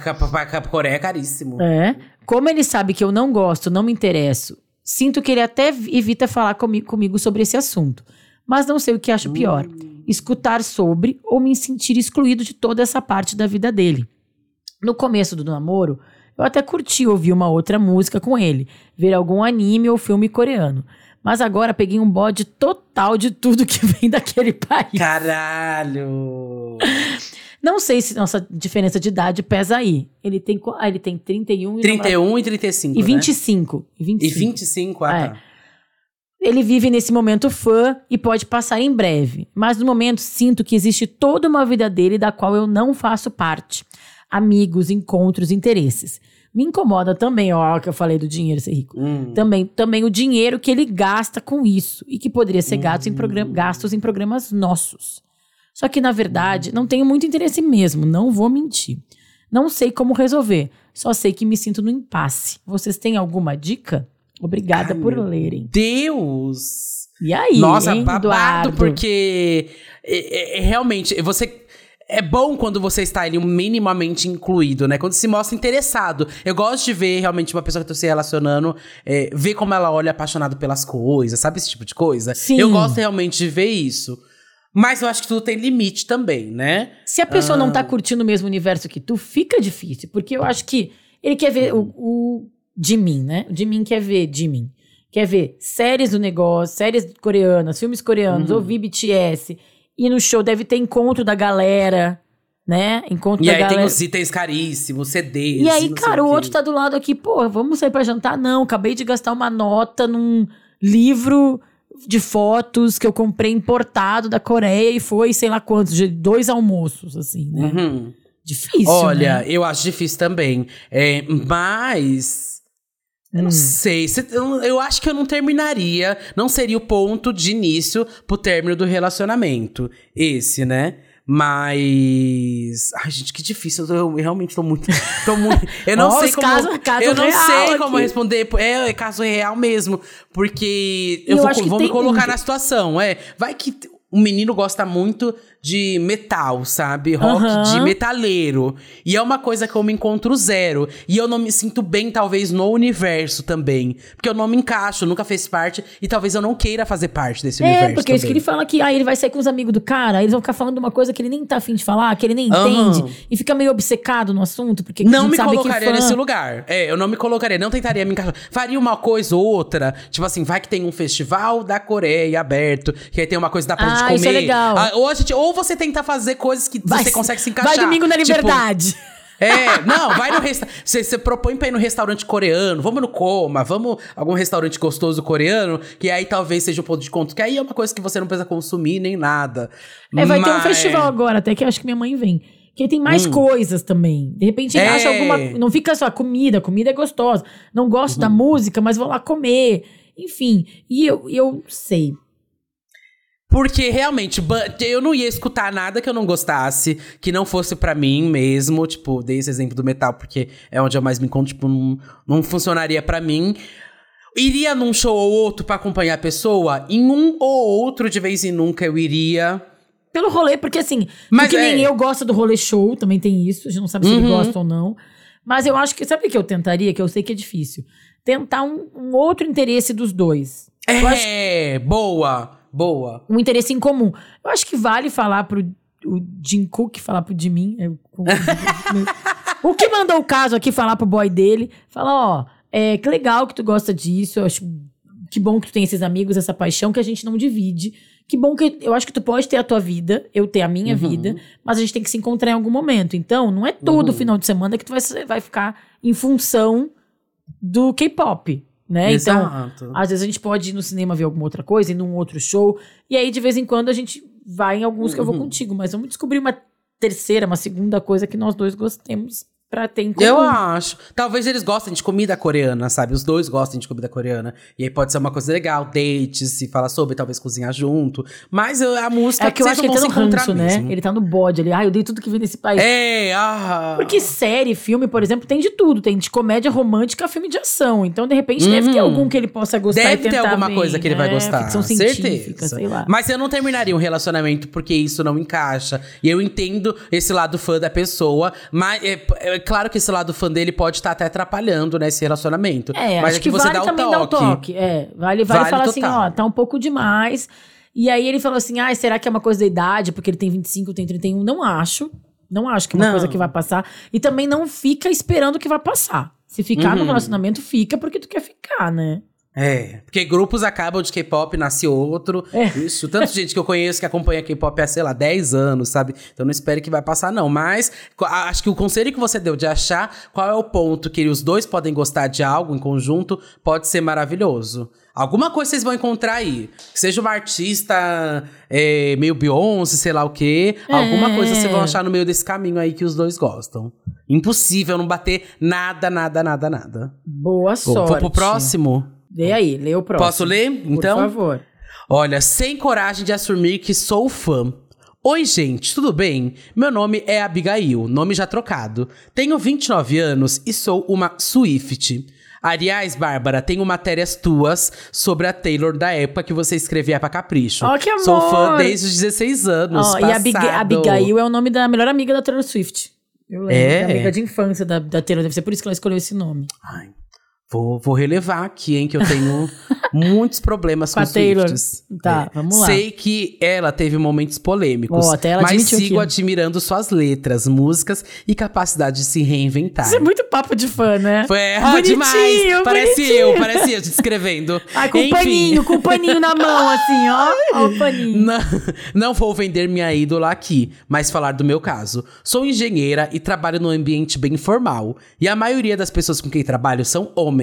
Coreia é caríssimo. É. Como ele sabe que eu não gosto, não me interesso, sinto que ele até evita falar comigo, comigo sobre esse assunto. Mas não sei o que acho pior. Escutar sobre ou me sentir excluído de toda essa parte da vida dele. No começo do namoro, eu até curti ouvir uma outra música com ele, ver algum anime ou filme coreano. Mas agora peguei um bode total de tudo que vem daquele país. Caralho. Não sei se nossa diferença de idade pesa aí. Ele tem, ele tem 31 e o namorado- 31 e 35. e né? 25. E 25. E 25, ah, É. Ele vive nesse momento fã e pode passar em breve. Mas no momento sinto que existe toda uma vida dele da qual eu não faço parte. Amigos, encontros, interesses. Me incomoda também, ó, que eu falei do dinheiro ser rico. Hum. Também, também o dinheiro que ele gasta com isso e que poderia ser gastos em, Hum. program- gastos em programas nossos. Só que, na verdade, não tenho muito interesse mesmo, não vou mentir. Não sei como resolver, só sei que me sinto no impasse. Vocês têm alguma dica? Obrigada Ai, por lerem. Deus! E aí, Nossa, hein, babado, Eduardo? porque é, é- é realmente, você. É bom quando você está ali minimamente incluído, né? Quando se mostra interessado. Eu gosto de ver realmente uma pessoa que tá se relacionando, é, ver como ela olha apaixonado pelas coisas, sabe esse tipo de coisa? Sim. Eu gosto realmente de ver isso. Mas eu acho que tudo tem limite também, né? Se a pessoa não Ah. tá curtindo o mesmo universo que tu, fica difícil. Porque eu acho que ele quer ver o, o Jimin, né? O Jimin quer ver Jimin. Quer ver séries do negócio, séries coreanas, filmes coreanos, Uhum. ouvir BTS. Ir no show, deve ter encontro da galera, né? Encontro E da aí tem galera. os itens caríssimos, CDs. E aí, cara, o outro tá do lado aqui, pô, vamos sair pra jantar? Não, acabei de gastar uma nota num livro de fotos que eu comprei importado da Coreia e foi, sei lá quantos, de dois almoços, assim, né? Uhum. Difícil, Olha, né? eu acho difícil também. É, mas. Eu não Hum. sei. se- eu, acho que eu não terminaria. Não seria o ponto de início pro término do relacionamento. Esse, né? Mas. Ai, gente, que difícil. Eu, realmente tô muito. Tô muito eu não Ó, sei como. caso- caso eu não sei como aqui. responder. É, é caso real mesmo. Porque eu, eu vou, vou me colocar muito. na situação. É. Vai que. O menino gosta muito de metal, sabe? Rock Aham. de metaleiro. E é uma coisa que eu me encontro zero. E eu não me sinto bem, talvez, no universo também. Porque eu não me encaixo, nunca fiz parte. E talvez eu não queira fazer parte desse universo. É, porque é isso que ele também. fala que ah, ele vai sair com os amigos do cara, aí eles vão ficar falando uma coisa que ele nem tá afim de falar, que ele nem Aham. entende, e fica meio obcecado no assunto, porque Não me sabe que colocaria nesse lugar. É, eu não me colocaria, não tentaria me encaixar. Faria uma coisa ou outra. Tipo assim, vai que tem um festival da Coreia aberto, que aí tem uma coisa que dá pra Ah, gente comer. isso é legal. Ah, ou, a gente, ou você tenta fazer coisas que Vai- você consegue se encaixar. Vai domingo na Tipo, liberdade. É, não, vai no restaurante. Você, propõe pra ir no restaurante coreano, vamos no Coma, vamos algum restaurante gostoso coreano, que aí talvez seja o ponto de conta. Que aí é uma coisa que você não precisa consumir nem nada. É, vai ter um Mas- festival agora, até que eu acho que minha mãe vem. Que tem mais coisas também. De repente ele Hum. É. acha alguma. Não fica só comida, comida é gostosa. Não gosto Uhum. da música, mas vou lá comer. Enfim. E eu, eu sei. Porque realmente, eu não ia escutar nada que eu não gostasse, que não fosse pra mim mesmo. Tipo, dei esse exemplo do metal, porque é onde eu mais me encontro, tipo, não, não funcionaria pra mim. Iria num show ou outro pra acompanhar a pessoa? Em um ou outro, de vez em nunca, eu iria. Pelo rolê, porque assim. Mas porque nem é. eu gosto do rolê show, também tem isso. A gente não sabe se ele Uhum. gosta ou não. Mas eu acho que. Sabe o que eu tentaria? Que eu sei que é difícil. Tentar um, um outro interesse dos dois. Eu acho É, boa, boa. um interesse em comum. Eu acho que vale falar pro o Jim Cook falar pro Jimin. é, o- o que mandou o caso aqui falar pro boy dele. Fala, ó, é, que legal que tu gosta disso. Eu acho que bom que tu tem esses amigos, essa paixão que a gente não divide. Que bom que eu acho que tu pode ter a tua vida, eu ter a minha Uhum. vida, mas a gente tem que se encontrar em algum momento. Então, não é todo Uhum. final de semana que tu vai, vai ficar em função do K-pop, né? Então, Exato. às vezes a gente pode ir no cinema ver alguma outra coisa, ir num outro show. E aí, de vez em quando, a gente vai em alguns que eu vou Uhum. contigo. Mas vamos descobrir uma terceira, uma segunda coisa que nós dois gostemos pra ter em comum. Eu acho. Talvez eles gostem de comida coreana, sabe? Os dois gostem de comida coreana. E aí pode ser uma coisa legal, dates, se fala sobre, talvez cozinhar junto. Mas eu- a música É que eu acho que ele tá no ranço, né? mesmo. Ele tá no bode ali. Ah, eu dei tudo que vi nesse país. É, ah. Porque série, filme, por exemplo, tem de tudo. Tem de comédia romântica a filme de ação. Então, de repente, deve ter algum que ele possa gostar Uhum. Deve ter alguma ver, coisa que ele vai né? gostar. Ficção científica, certeza. sei lá. Mas eu não terminaria um relacionamento porque isso não encaixa. E eu entendo esse lado fã da pessoa. Mas é, é claro que esse lado fã dele pode estar até atrapalhando nesse relacionamento. É, mas acho é que, você vale dá o também toque. dar um toque. É, vale, vale, Vale falar assim, ó, tá um pouco demais. E aí ele falou assim, ah, será que é uma coisa da idade? Porque ele tem 25, tem 31. Não acho. Não acho que é uma Não. coisa que vai passar. E também não fica esperando que vai passar. Se ficar Uhum. no relacionamento, fica porque tu quer ficar, né? É, porque grupos acabam de K-pop, nasce outro. É. Isso, tanto gente que eu conheço que acompanha K-pop há, sei lá, 10 anos, sabe? Então não espere que vai passar, não. Mas acho que o conselho que você deu de achar qual é o ponto que os dois podem gostar de algo em conjunto pode ser maravilhoso. Alguma coisa vocês vão encontrar aí. Seja uma artista é, meio Beyoncé, sei lá o quê. Alguma É. coisa vocês vão achar no meio desse caminho aí que os dois gostam. Impossível não bater nada, nada, nada, nada. Boa sorte. vou pro próximo? Lê aí, lê o próximo. Posso ler? Então? Por favor. Olha, sem coragem de assumir que sou fã. Oi, gente, tudo bem? Meu nome é Abigail, nome já trocado. Tenho 29 anos e sou uma Swift. Aliás, Bárbara, tenho matérias tuas sobre a Taylor da época que você escrevia pra Capricho. Ó, que Sou fã amor! desde os 16 anos. Ó, e a Abig-. Abigail é o nome da melhor amiga da Taylor Swift. Eu lembro. É? É amiga de infância da, da Taylor. Deve ser por isso que ela escolheu esse nome. Ai, vou, vou relevar aqui, hein, que eu tenho muitos problemas Com com, a Taylor. Swifts. Tá, vamos lá. Sei que ela teve momentos polêmicos, Ó, até ela mas sigo que- admirando suas letras, músicas e capacidade de se reinventar. Isso é muito papo de fã, né? Foi ah, Bonitinho, demais. Parece bonitinho. eu, parece eu te descrevendo. Ai, com Enfim. paninho, com paninho na mão, assim, ó. Ó o paninho. Não, não vou vender minha ídola aqui, mas falar do meu caso. Sou engenheira e trabalho num ambiente bem formal. E a maioria das pessoas com quem trabalho são homens.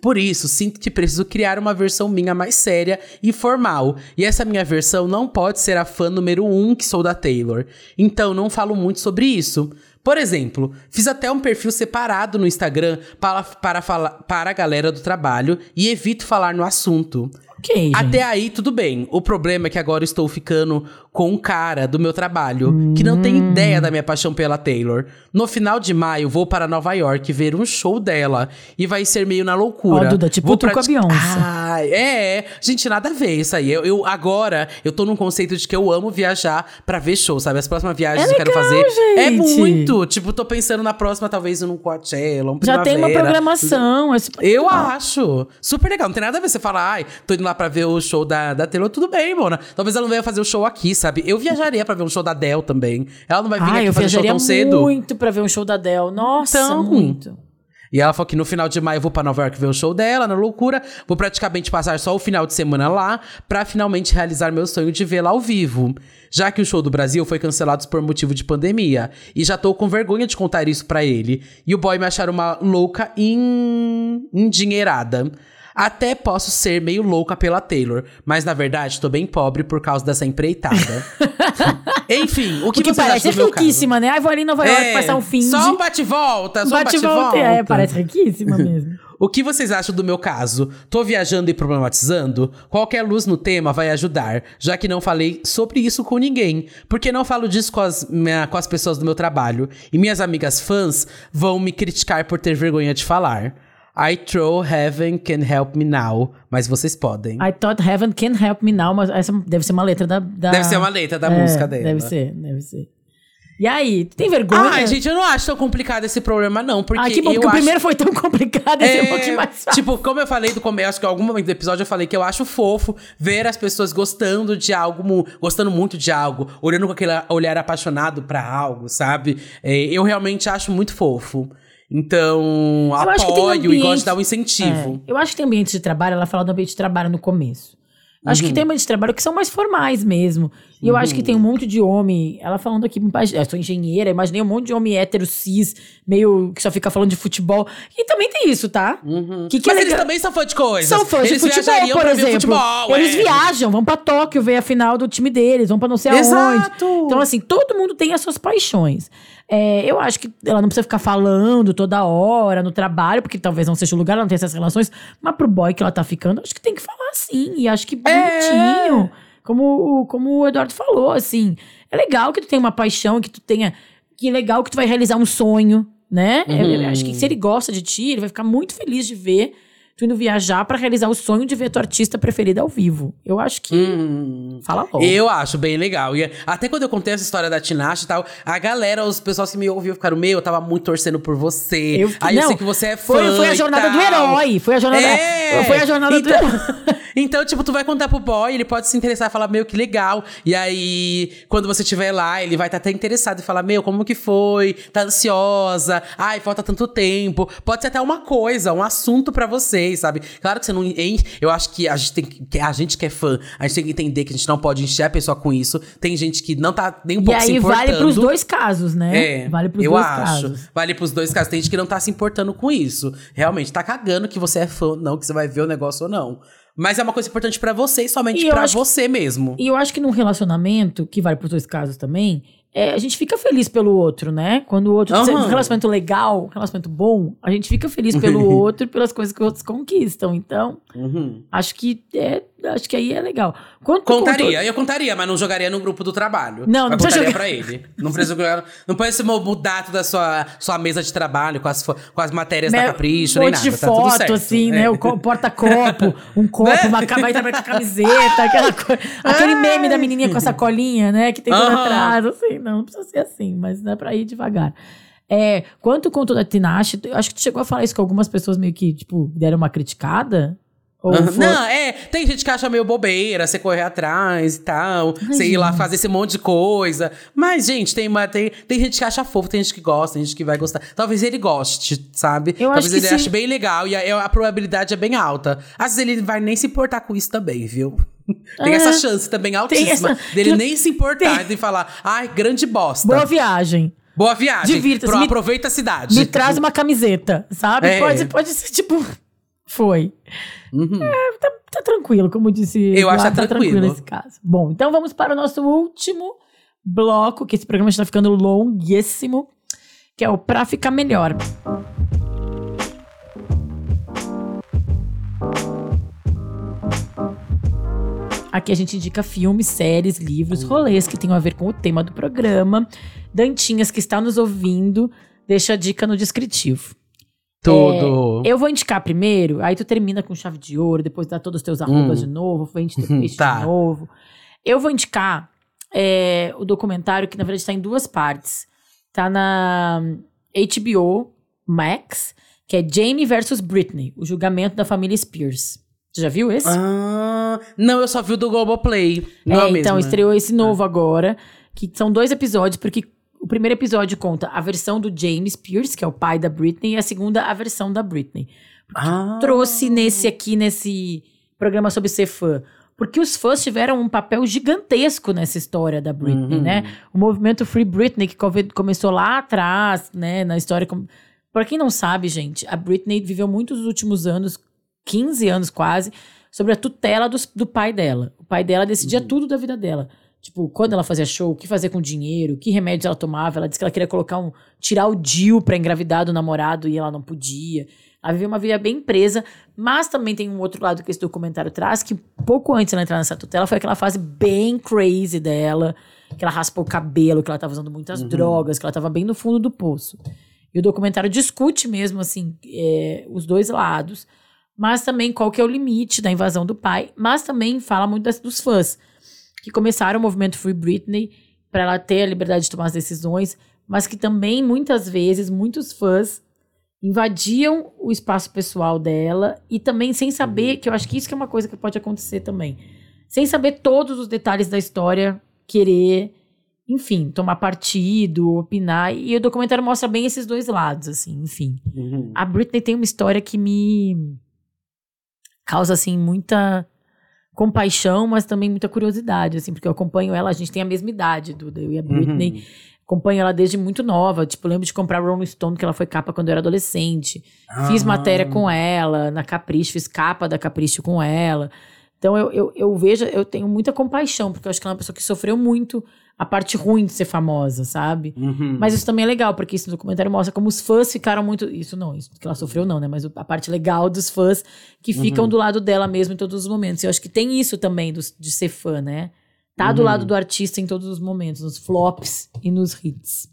Por isso, sinto que preciso criar uma versão minha mais séria e formal. E essa minha versão não pode ser a fã número um que sou da Taylor. Então, não falo muito sobre isso. Por exemplo, fiz até um perfil separado no Instagram para, para, para a galera do trabalho e evito falar no assunto. Ok, gente. Até aí, tudo bem. O problema é que agora eu estou ficando com um cara do meu trabalho que não tem ideia da minha paixão pela Taylor. No final de maio, vou para Nova York ver um show dela. E vai ser meio na loucura. Ó, Duda, tipo Vou tu com a Beyoncé. Ah, é. Gente, nada a ver isso aí. Eu, eu- agora, eu tô num conceito de que eu amo viajar pra ver show, sabe? As próximas viagens É que eu quero fazer. É gente. muito. Tipo, tô pensando na próxima, talvez, num Coachella, um Já tem uma programação. é super Eu legal. acho. Super legal. Não tem nada a ver você falar, ai, tô indo lá pra ver o show da, da Taylor. Tudo bem, Mona. Talvez ela não venha fazer o show aqui, sabe? Eu viajaria pra ver um show da Adele também. Ela não vai vir Ah, aqui eu fazer show tão cedo. muito pra ver um show da Adele. Nossa, Então. muito. E ela falou que no final de maio eu vou pra Nova York ver o show dela, na loucura. Vou praticamente passar só o final de semana lá, pra finalmente realizar meu sonho de vê-la ao vivo. Já que o show do Brasil foi cancelado por motivo de pandemia. E já tô com vergonha de contar isso pra ele. E o boy me achar uma louca en... endinheirada. Até posso ser meio louca pela Taylor, mas na verdade tô bem pobre por causa dessa empreitada. Enfim, o que, O que parece é riquíssima, né? Ai, vou ali em Nova York É, passar um fim Só um bate-volta, só um Bate e bate-volta. volta. É, parece riquíssima mesmo. O que vocês acham do meu caso? Tô viajando e problematizando? Qualquer luz no tema vai ajudar, já que não falei sobre isso com ninguém. Porque não falo disso com as, minha- com as pessoas do meu trabalho. E minhas amigas fãs vão me criticar por ter vergonha de falar. I throw heaven can help me now. Mas vocês podem. I thought heaven can help me now, mas essa deve ser uma letra da... da- Deve ser uma letra da É, música dela. Deve ser, deve ser. E aí, tu tem vergonha? Ai, gente, eu não acho tão complicado esse problema, não. Porque Ah, que bom, eu porque o acho... primeiro foi tão complicado, esse é, um pouquinho mais fácil. Tipo, como eu falei do começo, acho que em algum momento do episódio eu falei que eu acho fofo ver as pessoas gostando de algo, gostando muito de algo, olhando com aquele olhar apaixonado pra algo, sabe? É, eu realmente acho muito fofo. Então, Eu apoio e ambiente- gosto de dar um incentivo. É, eu acho que tem ambiente de trabalho, ela fala do ambiente de trabalho no começo. Acho Uhum. que tem ambiente de trabalho que são mais formais mesmo. E eu acho que tem um monte de homem. Ela falando aqui, eu sou engenheira, imaginei um monte de homem hétero, cis, meio que só fica falando de futebol. E também tem isso, tá? Que que Mas é eles legal- também são fãs de coisas. São fãs eles de futebol, por exemplo. futebol. eles é. viajam, vão pra Tóquio ver a final do time deles, vão pra não sei Exato. aonde. Então, assim, todo mundo tem as suas paixões. É, eu acho que ela não precisa ficar falando toda hora no trabalho, porque talvez não seja o lugar, ela não tem essas relações. Mas pro boy que ela tá ficando, acho que tem que falar sim. E acho que bonitinho. Como, como o Eduardo falou, assim. É legal que tu tenha uma paixão, que tu tenha. Que é legal que tu vai realizar um sonho, né? É, Uhum. acho que se ele gosta de ti, ele vai ficar muito feliz de ver tu indo viajar pra realizar o sonho de ver tua artista preferida ao vivo. Eu acho que. Hum. Fala logo. Eu acho bem legal. E até quando eu contei essa história da Tinashe e tal, a galera, os pessoas que me ouviram ficaram, meu, eu tava muito torcendo por você. Eu- Aí eu não, sei que você é fã. Foi, foi a jornada do herói. Foi a jornada, É. foi a jornada do então, herói. então, tipo, tu vai contar pro boy, ele pode se interessar e falar, meu, que legal. E aí, quando você estiver lá, ele vai estar até interessado e falar, meu, como que foi? Tá ansiosa? Ai, falta tanto tempo. Pode ser até uma coisa, um assunto pra vocês, sabe? Claro que você não enche. Eu acho que a gente tem que. A gente que é fã, a gente tem que entender que a gente não pode encher a pessoa com isso. Tem gente que não tá nem um E pouco se aí importando. vale pros dois casos, né? É, vale pros eu dois acho. casos. Vale pros dois casos. Tem gente que não tá se importando com isso. Realmente, tá cagando que você é fã ou não, que você vai ver o negócio ou não. Mas é uma coisa importante pra você e somente E pra acho que- você mesmo. E eu acho que num relacionamento, que vale pros dois casos também, é, a gente fica feliz pelo outro, né? Quando o outro tem um relacionamento legal, um relacionamento bom, a gente fica feliz pelo outro e pelas coisas que os outros conquistam. Então, Uhum. acho que é, acho que aí é legal. Contaria, eu contaria, mas não jogaria no grupo do trabalho. Não, não precisa jogar. pra ele. Não precisa jogar. Não precisa mudar toda a sua, sua mesa de trabalho com as, com as matérias da Capricho, um nem nada. de tá foto, certo. assim, É. né? O co- porta-copo, um copo, Né? uma vai trabalhar com a camiseta, aquela coisa. Aquele meme da menininha com a sacolinha, né? Que tem tudo Aham. atrás, assim. Não, não precisa ser assim, mas dá pra ir devagar. É, quanto ao conto da Tinashe, eu acho que tu chegou a falar isso com algumas pessoas meio que, tipo, deram uma criticada? Foi- Não, é, tem gente que acha meio bobeira, você correr atrás e tal, você ir lá fazer esse monte de coisa. Mas, gente, tem, uma, tem, tem gente que acha fofo, tem gente que gosta, tem gente que vai gostar. Talvez ele goste, sabe? Eu Talvez ele se- ache bem legal e a, a probabilidade é bem alta. Às vezes ele vai nem se importar com isso também, viu? Tem É. essa chance também altíssima essa- dele nem se importar e falar, ai, grande bosta. Boa viagem. Boa viagem. Divirta-se, aproveita a cidade. Me traz uma camiseta, sabe? É. Pode, pode ser, tipo... Foi. Uhum. É, tá, tá tranquilo, como disse. Eu acho que Eduardo, tá tranquilo. nesse caso. Bom, então vamos para o nosso último bloco, que esse programa está ficando longuíssimo, que é o Pra Ficar Melhor. Aqui a gente indica filmes, séries, livros, rolês que tenham a ver com o tema do programa. Dantinhas que está nos ouvindo, deixa a dica no descritivo. Tudo. Eu vou indicar primeiro, aí tu termina com chave de ouro, depois dá todos os teus arrobas Hum. de novo, vende teu peixe Tá. de novo. Eu vou indicar é, o documentário que, na verdade, está em duas partes. Tá na HBO Max, que é Jamie versus Britney, o julgamento da família Spears. Você já viu esse? Ah, não, eu só vi o do Globoplay. Não é, É, então né? estreou esse novo agora, que são dois episódios, porque o primeiro episódio conta a versão do James Pierce, que é o pai da Britney, e a segunda a versão da Britney. Ah. Trouxe nesse aqui, nesse programa sobre ser fã. Porque os fãs tiveram um papel gigantesco nessa história da Britney, Uhum. né? O movimento Free Britney, que come- começou lá atrás, né? Na história. com- Pra quem não sabe, gente, a Britney viveu muitos dos últimos anos, 15 anos quase, sobre a tutela dos- do, pai dela. O pai dela decidia Uhum. tudo da vida dela. Tipo, quando ela fazia show, o que fazer com dinheiro, que remédios ela tomava. Ela disse que ela queria colocar um. tirar o Dil pra engravidar do namorado e ela não podia. Ela viveu uma vida bem presa, mas também tem um outro lado que esse documentário traz, que pouco antes dela entrar nessa tutela foi aquela fase bem crazy dela, que ela raspou o cabelo, que ela tava usando muitas drogas, que ela tava bem no fundo do poço. E o documentário discute mesmo, assim, é, os dois lados, mas também qual que é o limite da invasão do pai, mas também fala muito das- dos fãs, que começaram o movimento Free Britney para ela ter a liberdade de tomar as decisões, mas que também, muitas vezes, muitos fãs invadiam o espaço pessoal dela e também sem saber, que eu acho que isso que é uma coisa que pode acontecer também, sem saber todos os detalhes da história, querer, enfim, tomar partido, opinar, e o documentário mostra bem esses dois lados, assim, enfim. Uhum. A Britney tem uma história que me causa, assim, muita compaixão, mas também muita curiosidade, assim, porque eu acompanho ela, a gente tem a mesma idade, Duda, eu e a Britney. Uhum. Acompanho ela desde muito nova. Tipo, lembro de comprar Rolling Stone, que ela foi capa quando eu era adolescente. Fiz Ah. matéria com ela na Capricho, fiz capa da Capricho com ela. Então eu, eu, eu vejo, eu tenho muita compaixão, porque eu acho que ela é uma pessoa que sofreu muito a parte ruim de ser famosa, sabe? Uhum. Mas isso também é legal, porque esse documentário mostra como os fãs ficaram muito. Isso não, isso que ela sofreu, não, né? Mas a parte legal dos fãs que ficam do lado dela mesmo em todos os momentos. Eu acho que tem isso também dos- de ser fã, né? Tá do lado do artista em todos os momentos, nos flops e nos hits.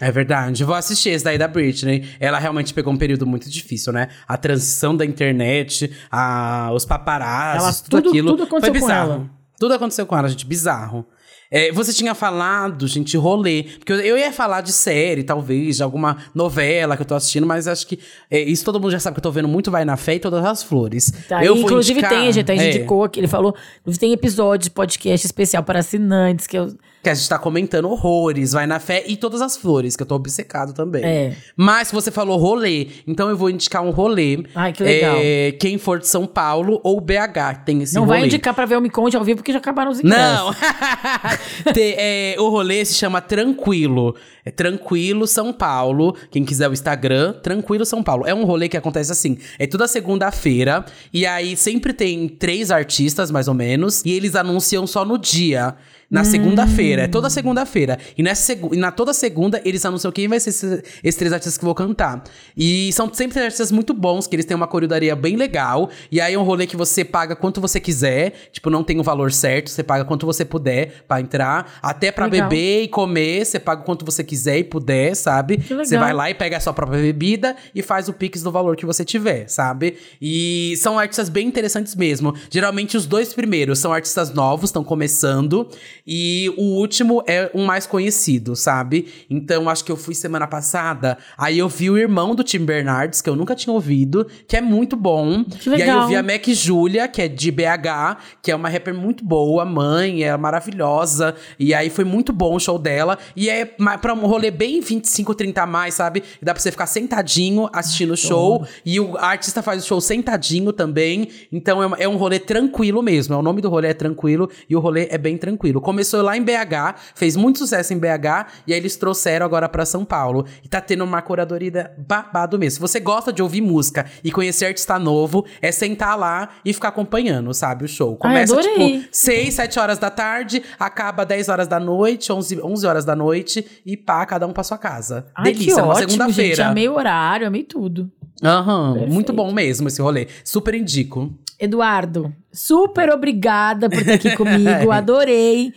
É verdade. Vou assistir esse daí da Britney. Ela realmente pegou um período muito difícil, né? A transição da internet, a, os paparazzi, tudo, tudo- aquilo. tudo aconteceu foi com bizarro. ela. Tudo aconteceu com ela, gente. Bizarro. É, você tinha falado, gente, rolê. Porque eu, eu ia falar de série, talvez, de alguma novela que eu tô assistindo, mas acho que é, isso todo mundo já sabe que eu tô vendo muito Vai na Fé e Todas as Flores. Tá, eu inclusive indicar- tem, gente, a gente é, indicou aqui, ele falou, inclusive tem episódio de podcast especial para assinantes, que eu, Que a gente tá comentando horrores, Vai na Fé e Todas as Flores, que eu tô obcecado também. É. Mas você falou rolê, então eu vou indicar um rolê. Ai, que legal. É, quem for de São Paulo ou BH tem esse não rolê. vai indicar pra ver o Me Conte ao vivo, porque já acabaram os ingressos. Não! É, o rolê se chama Tranquilo. É Tranquilo São Paulo. Quem quiser o Instagram, Tranquilo São Paulo. É um rolê que acontece assim. É toda segunda-feira. E aí sempre tem três artistas, mais ou menos. E eles anunciam só no dia. Na segunda-feira. É toda segunda-feira. E, nessa e na toda segunda, eles anunciam quem vai ser esses, esses três artistas que vão cantar. E são sempre três artistas muito bons, que eles têm uma coreografiaria bem legal. E aí é um rolê que você paga quanto você quiser. Tipo, não tem o valor certo. Você paga quanto você puder pra entrar. Até pra Legal. beber e comer. Você paga o quanto você quiser e puder, sabe? Você vai lá e pega a sua própria bebida e faz o pix do valor que você tiver, sabe? E são artistas bem interessantes mesmo. Geralmente os dois primeiros são artistas novos, estão começando. E o último é um mais conhecido, sabe? Então acho que eu fui semana passada. Aí eu vi o irmão do Tim Bernardes, que eu nunca tinha ouvido, que é muito bom. Que E aí eu legal. vi a Mac Julia, que é de BH, que é uma rapper muito boa, mãe, é maravilhosa. E aí foi muito bom o show dela. E é pra um rolê bem 25, 30 a mais, sabe? Dá pra você ficar sentadinho assistindo o show. E o artista faz o show sentadinho também. Então é, é um rolê tranquilo mesmo. É, o nome do rolê é tranquilo e o rolê é bem tranquilo. Começou lá em BH, fez muito sucesso em BH. E aí eles trouxeram agora pra São Paulo. E tá tendo uma curadoria babado mesmo. Se você gosta de ouvir música e conhecer artista novo, é sentar lá e ficar acompanhando, sabe? O show. Ai, Começa, adorei. tipo, 6, 7 horas da tarde, acaba 10 horas da noite, 11, 11 horas da noite, e pá, cada um pra sua casa. Ai, Delícia, que numa ótimo, gente. segunda-feira. Amei o horário, amei tudo. Aham, Perfeito. muito bom mesmo esse rolê. Super indico. Eduardo, super obrigada por estar aqui comigo. Adorei.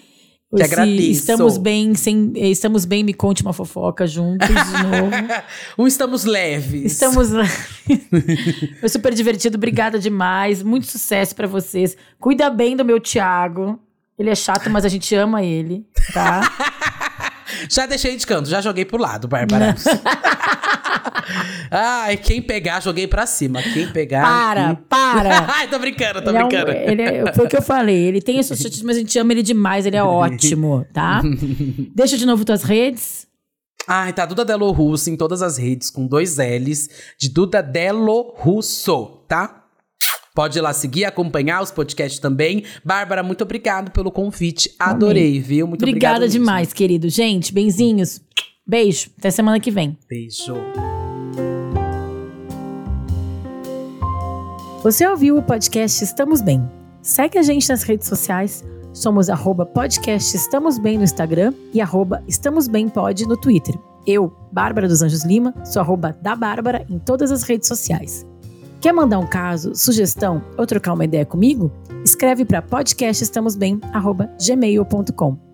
Te agradeço. Estamos bem, sem, estamos bem, me conte uma fofoca juntos de novo. um estamos leves. Estamos lá. Foi super divertido, obrigada demais. Muito sucesso pra vocês. Cuida bem do meu Thiago. Ele é chato, mas a gente ama ele, tá? Já deixei de canto, já joguei pro lado, Bárbara. Ai, quem pegar, joguei pra cima. Quem pegar. Para, hum. para. Ai, tô brincando, tô Ele é um- brincando. ele é- foi o que eu falei. Ele tem esses chutes, mas a gente ama ele demais. Ele é ótimo, tá? Deixa de novo tuas redes. Ai, tá Duda Delo Russo em todas as redes, com dois L's, de Duda Delo Russo, tá? Pode ir lá seguir, acompanhar os podcasts também. Bárbara, muito obrigado pelo convite. Adorei, viu? Muito Obrigada demais, querido. Gente, benzinhos. Beijo. Até semana que vem. Beijo. Você ouviu o podcast Estamos Bem? Segue a gente nas redes sociais. Somos arroba podcast Estamos Bem no Instagram e arroba Estamos Bem Pod no Twitter. Eu, Bárbara dos Anjos Lima, sou arroba da Bárbara em todas as redes sociais. Quer mandar um caso, sugestão ou trocar uma ideia comigo? Escreve para podcastestamosbem@gmail.com.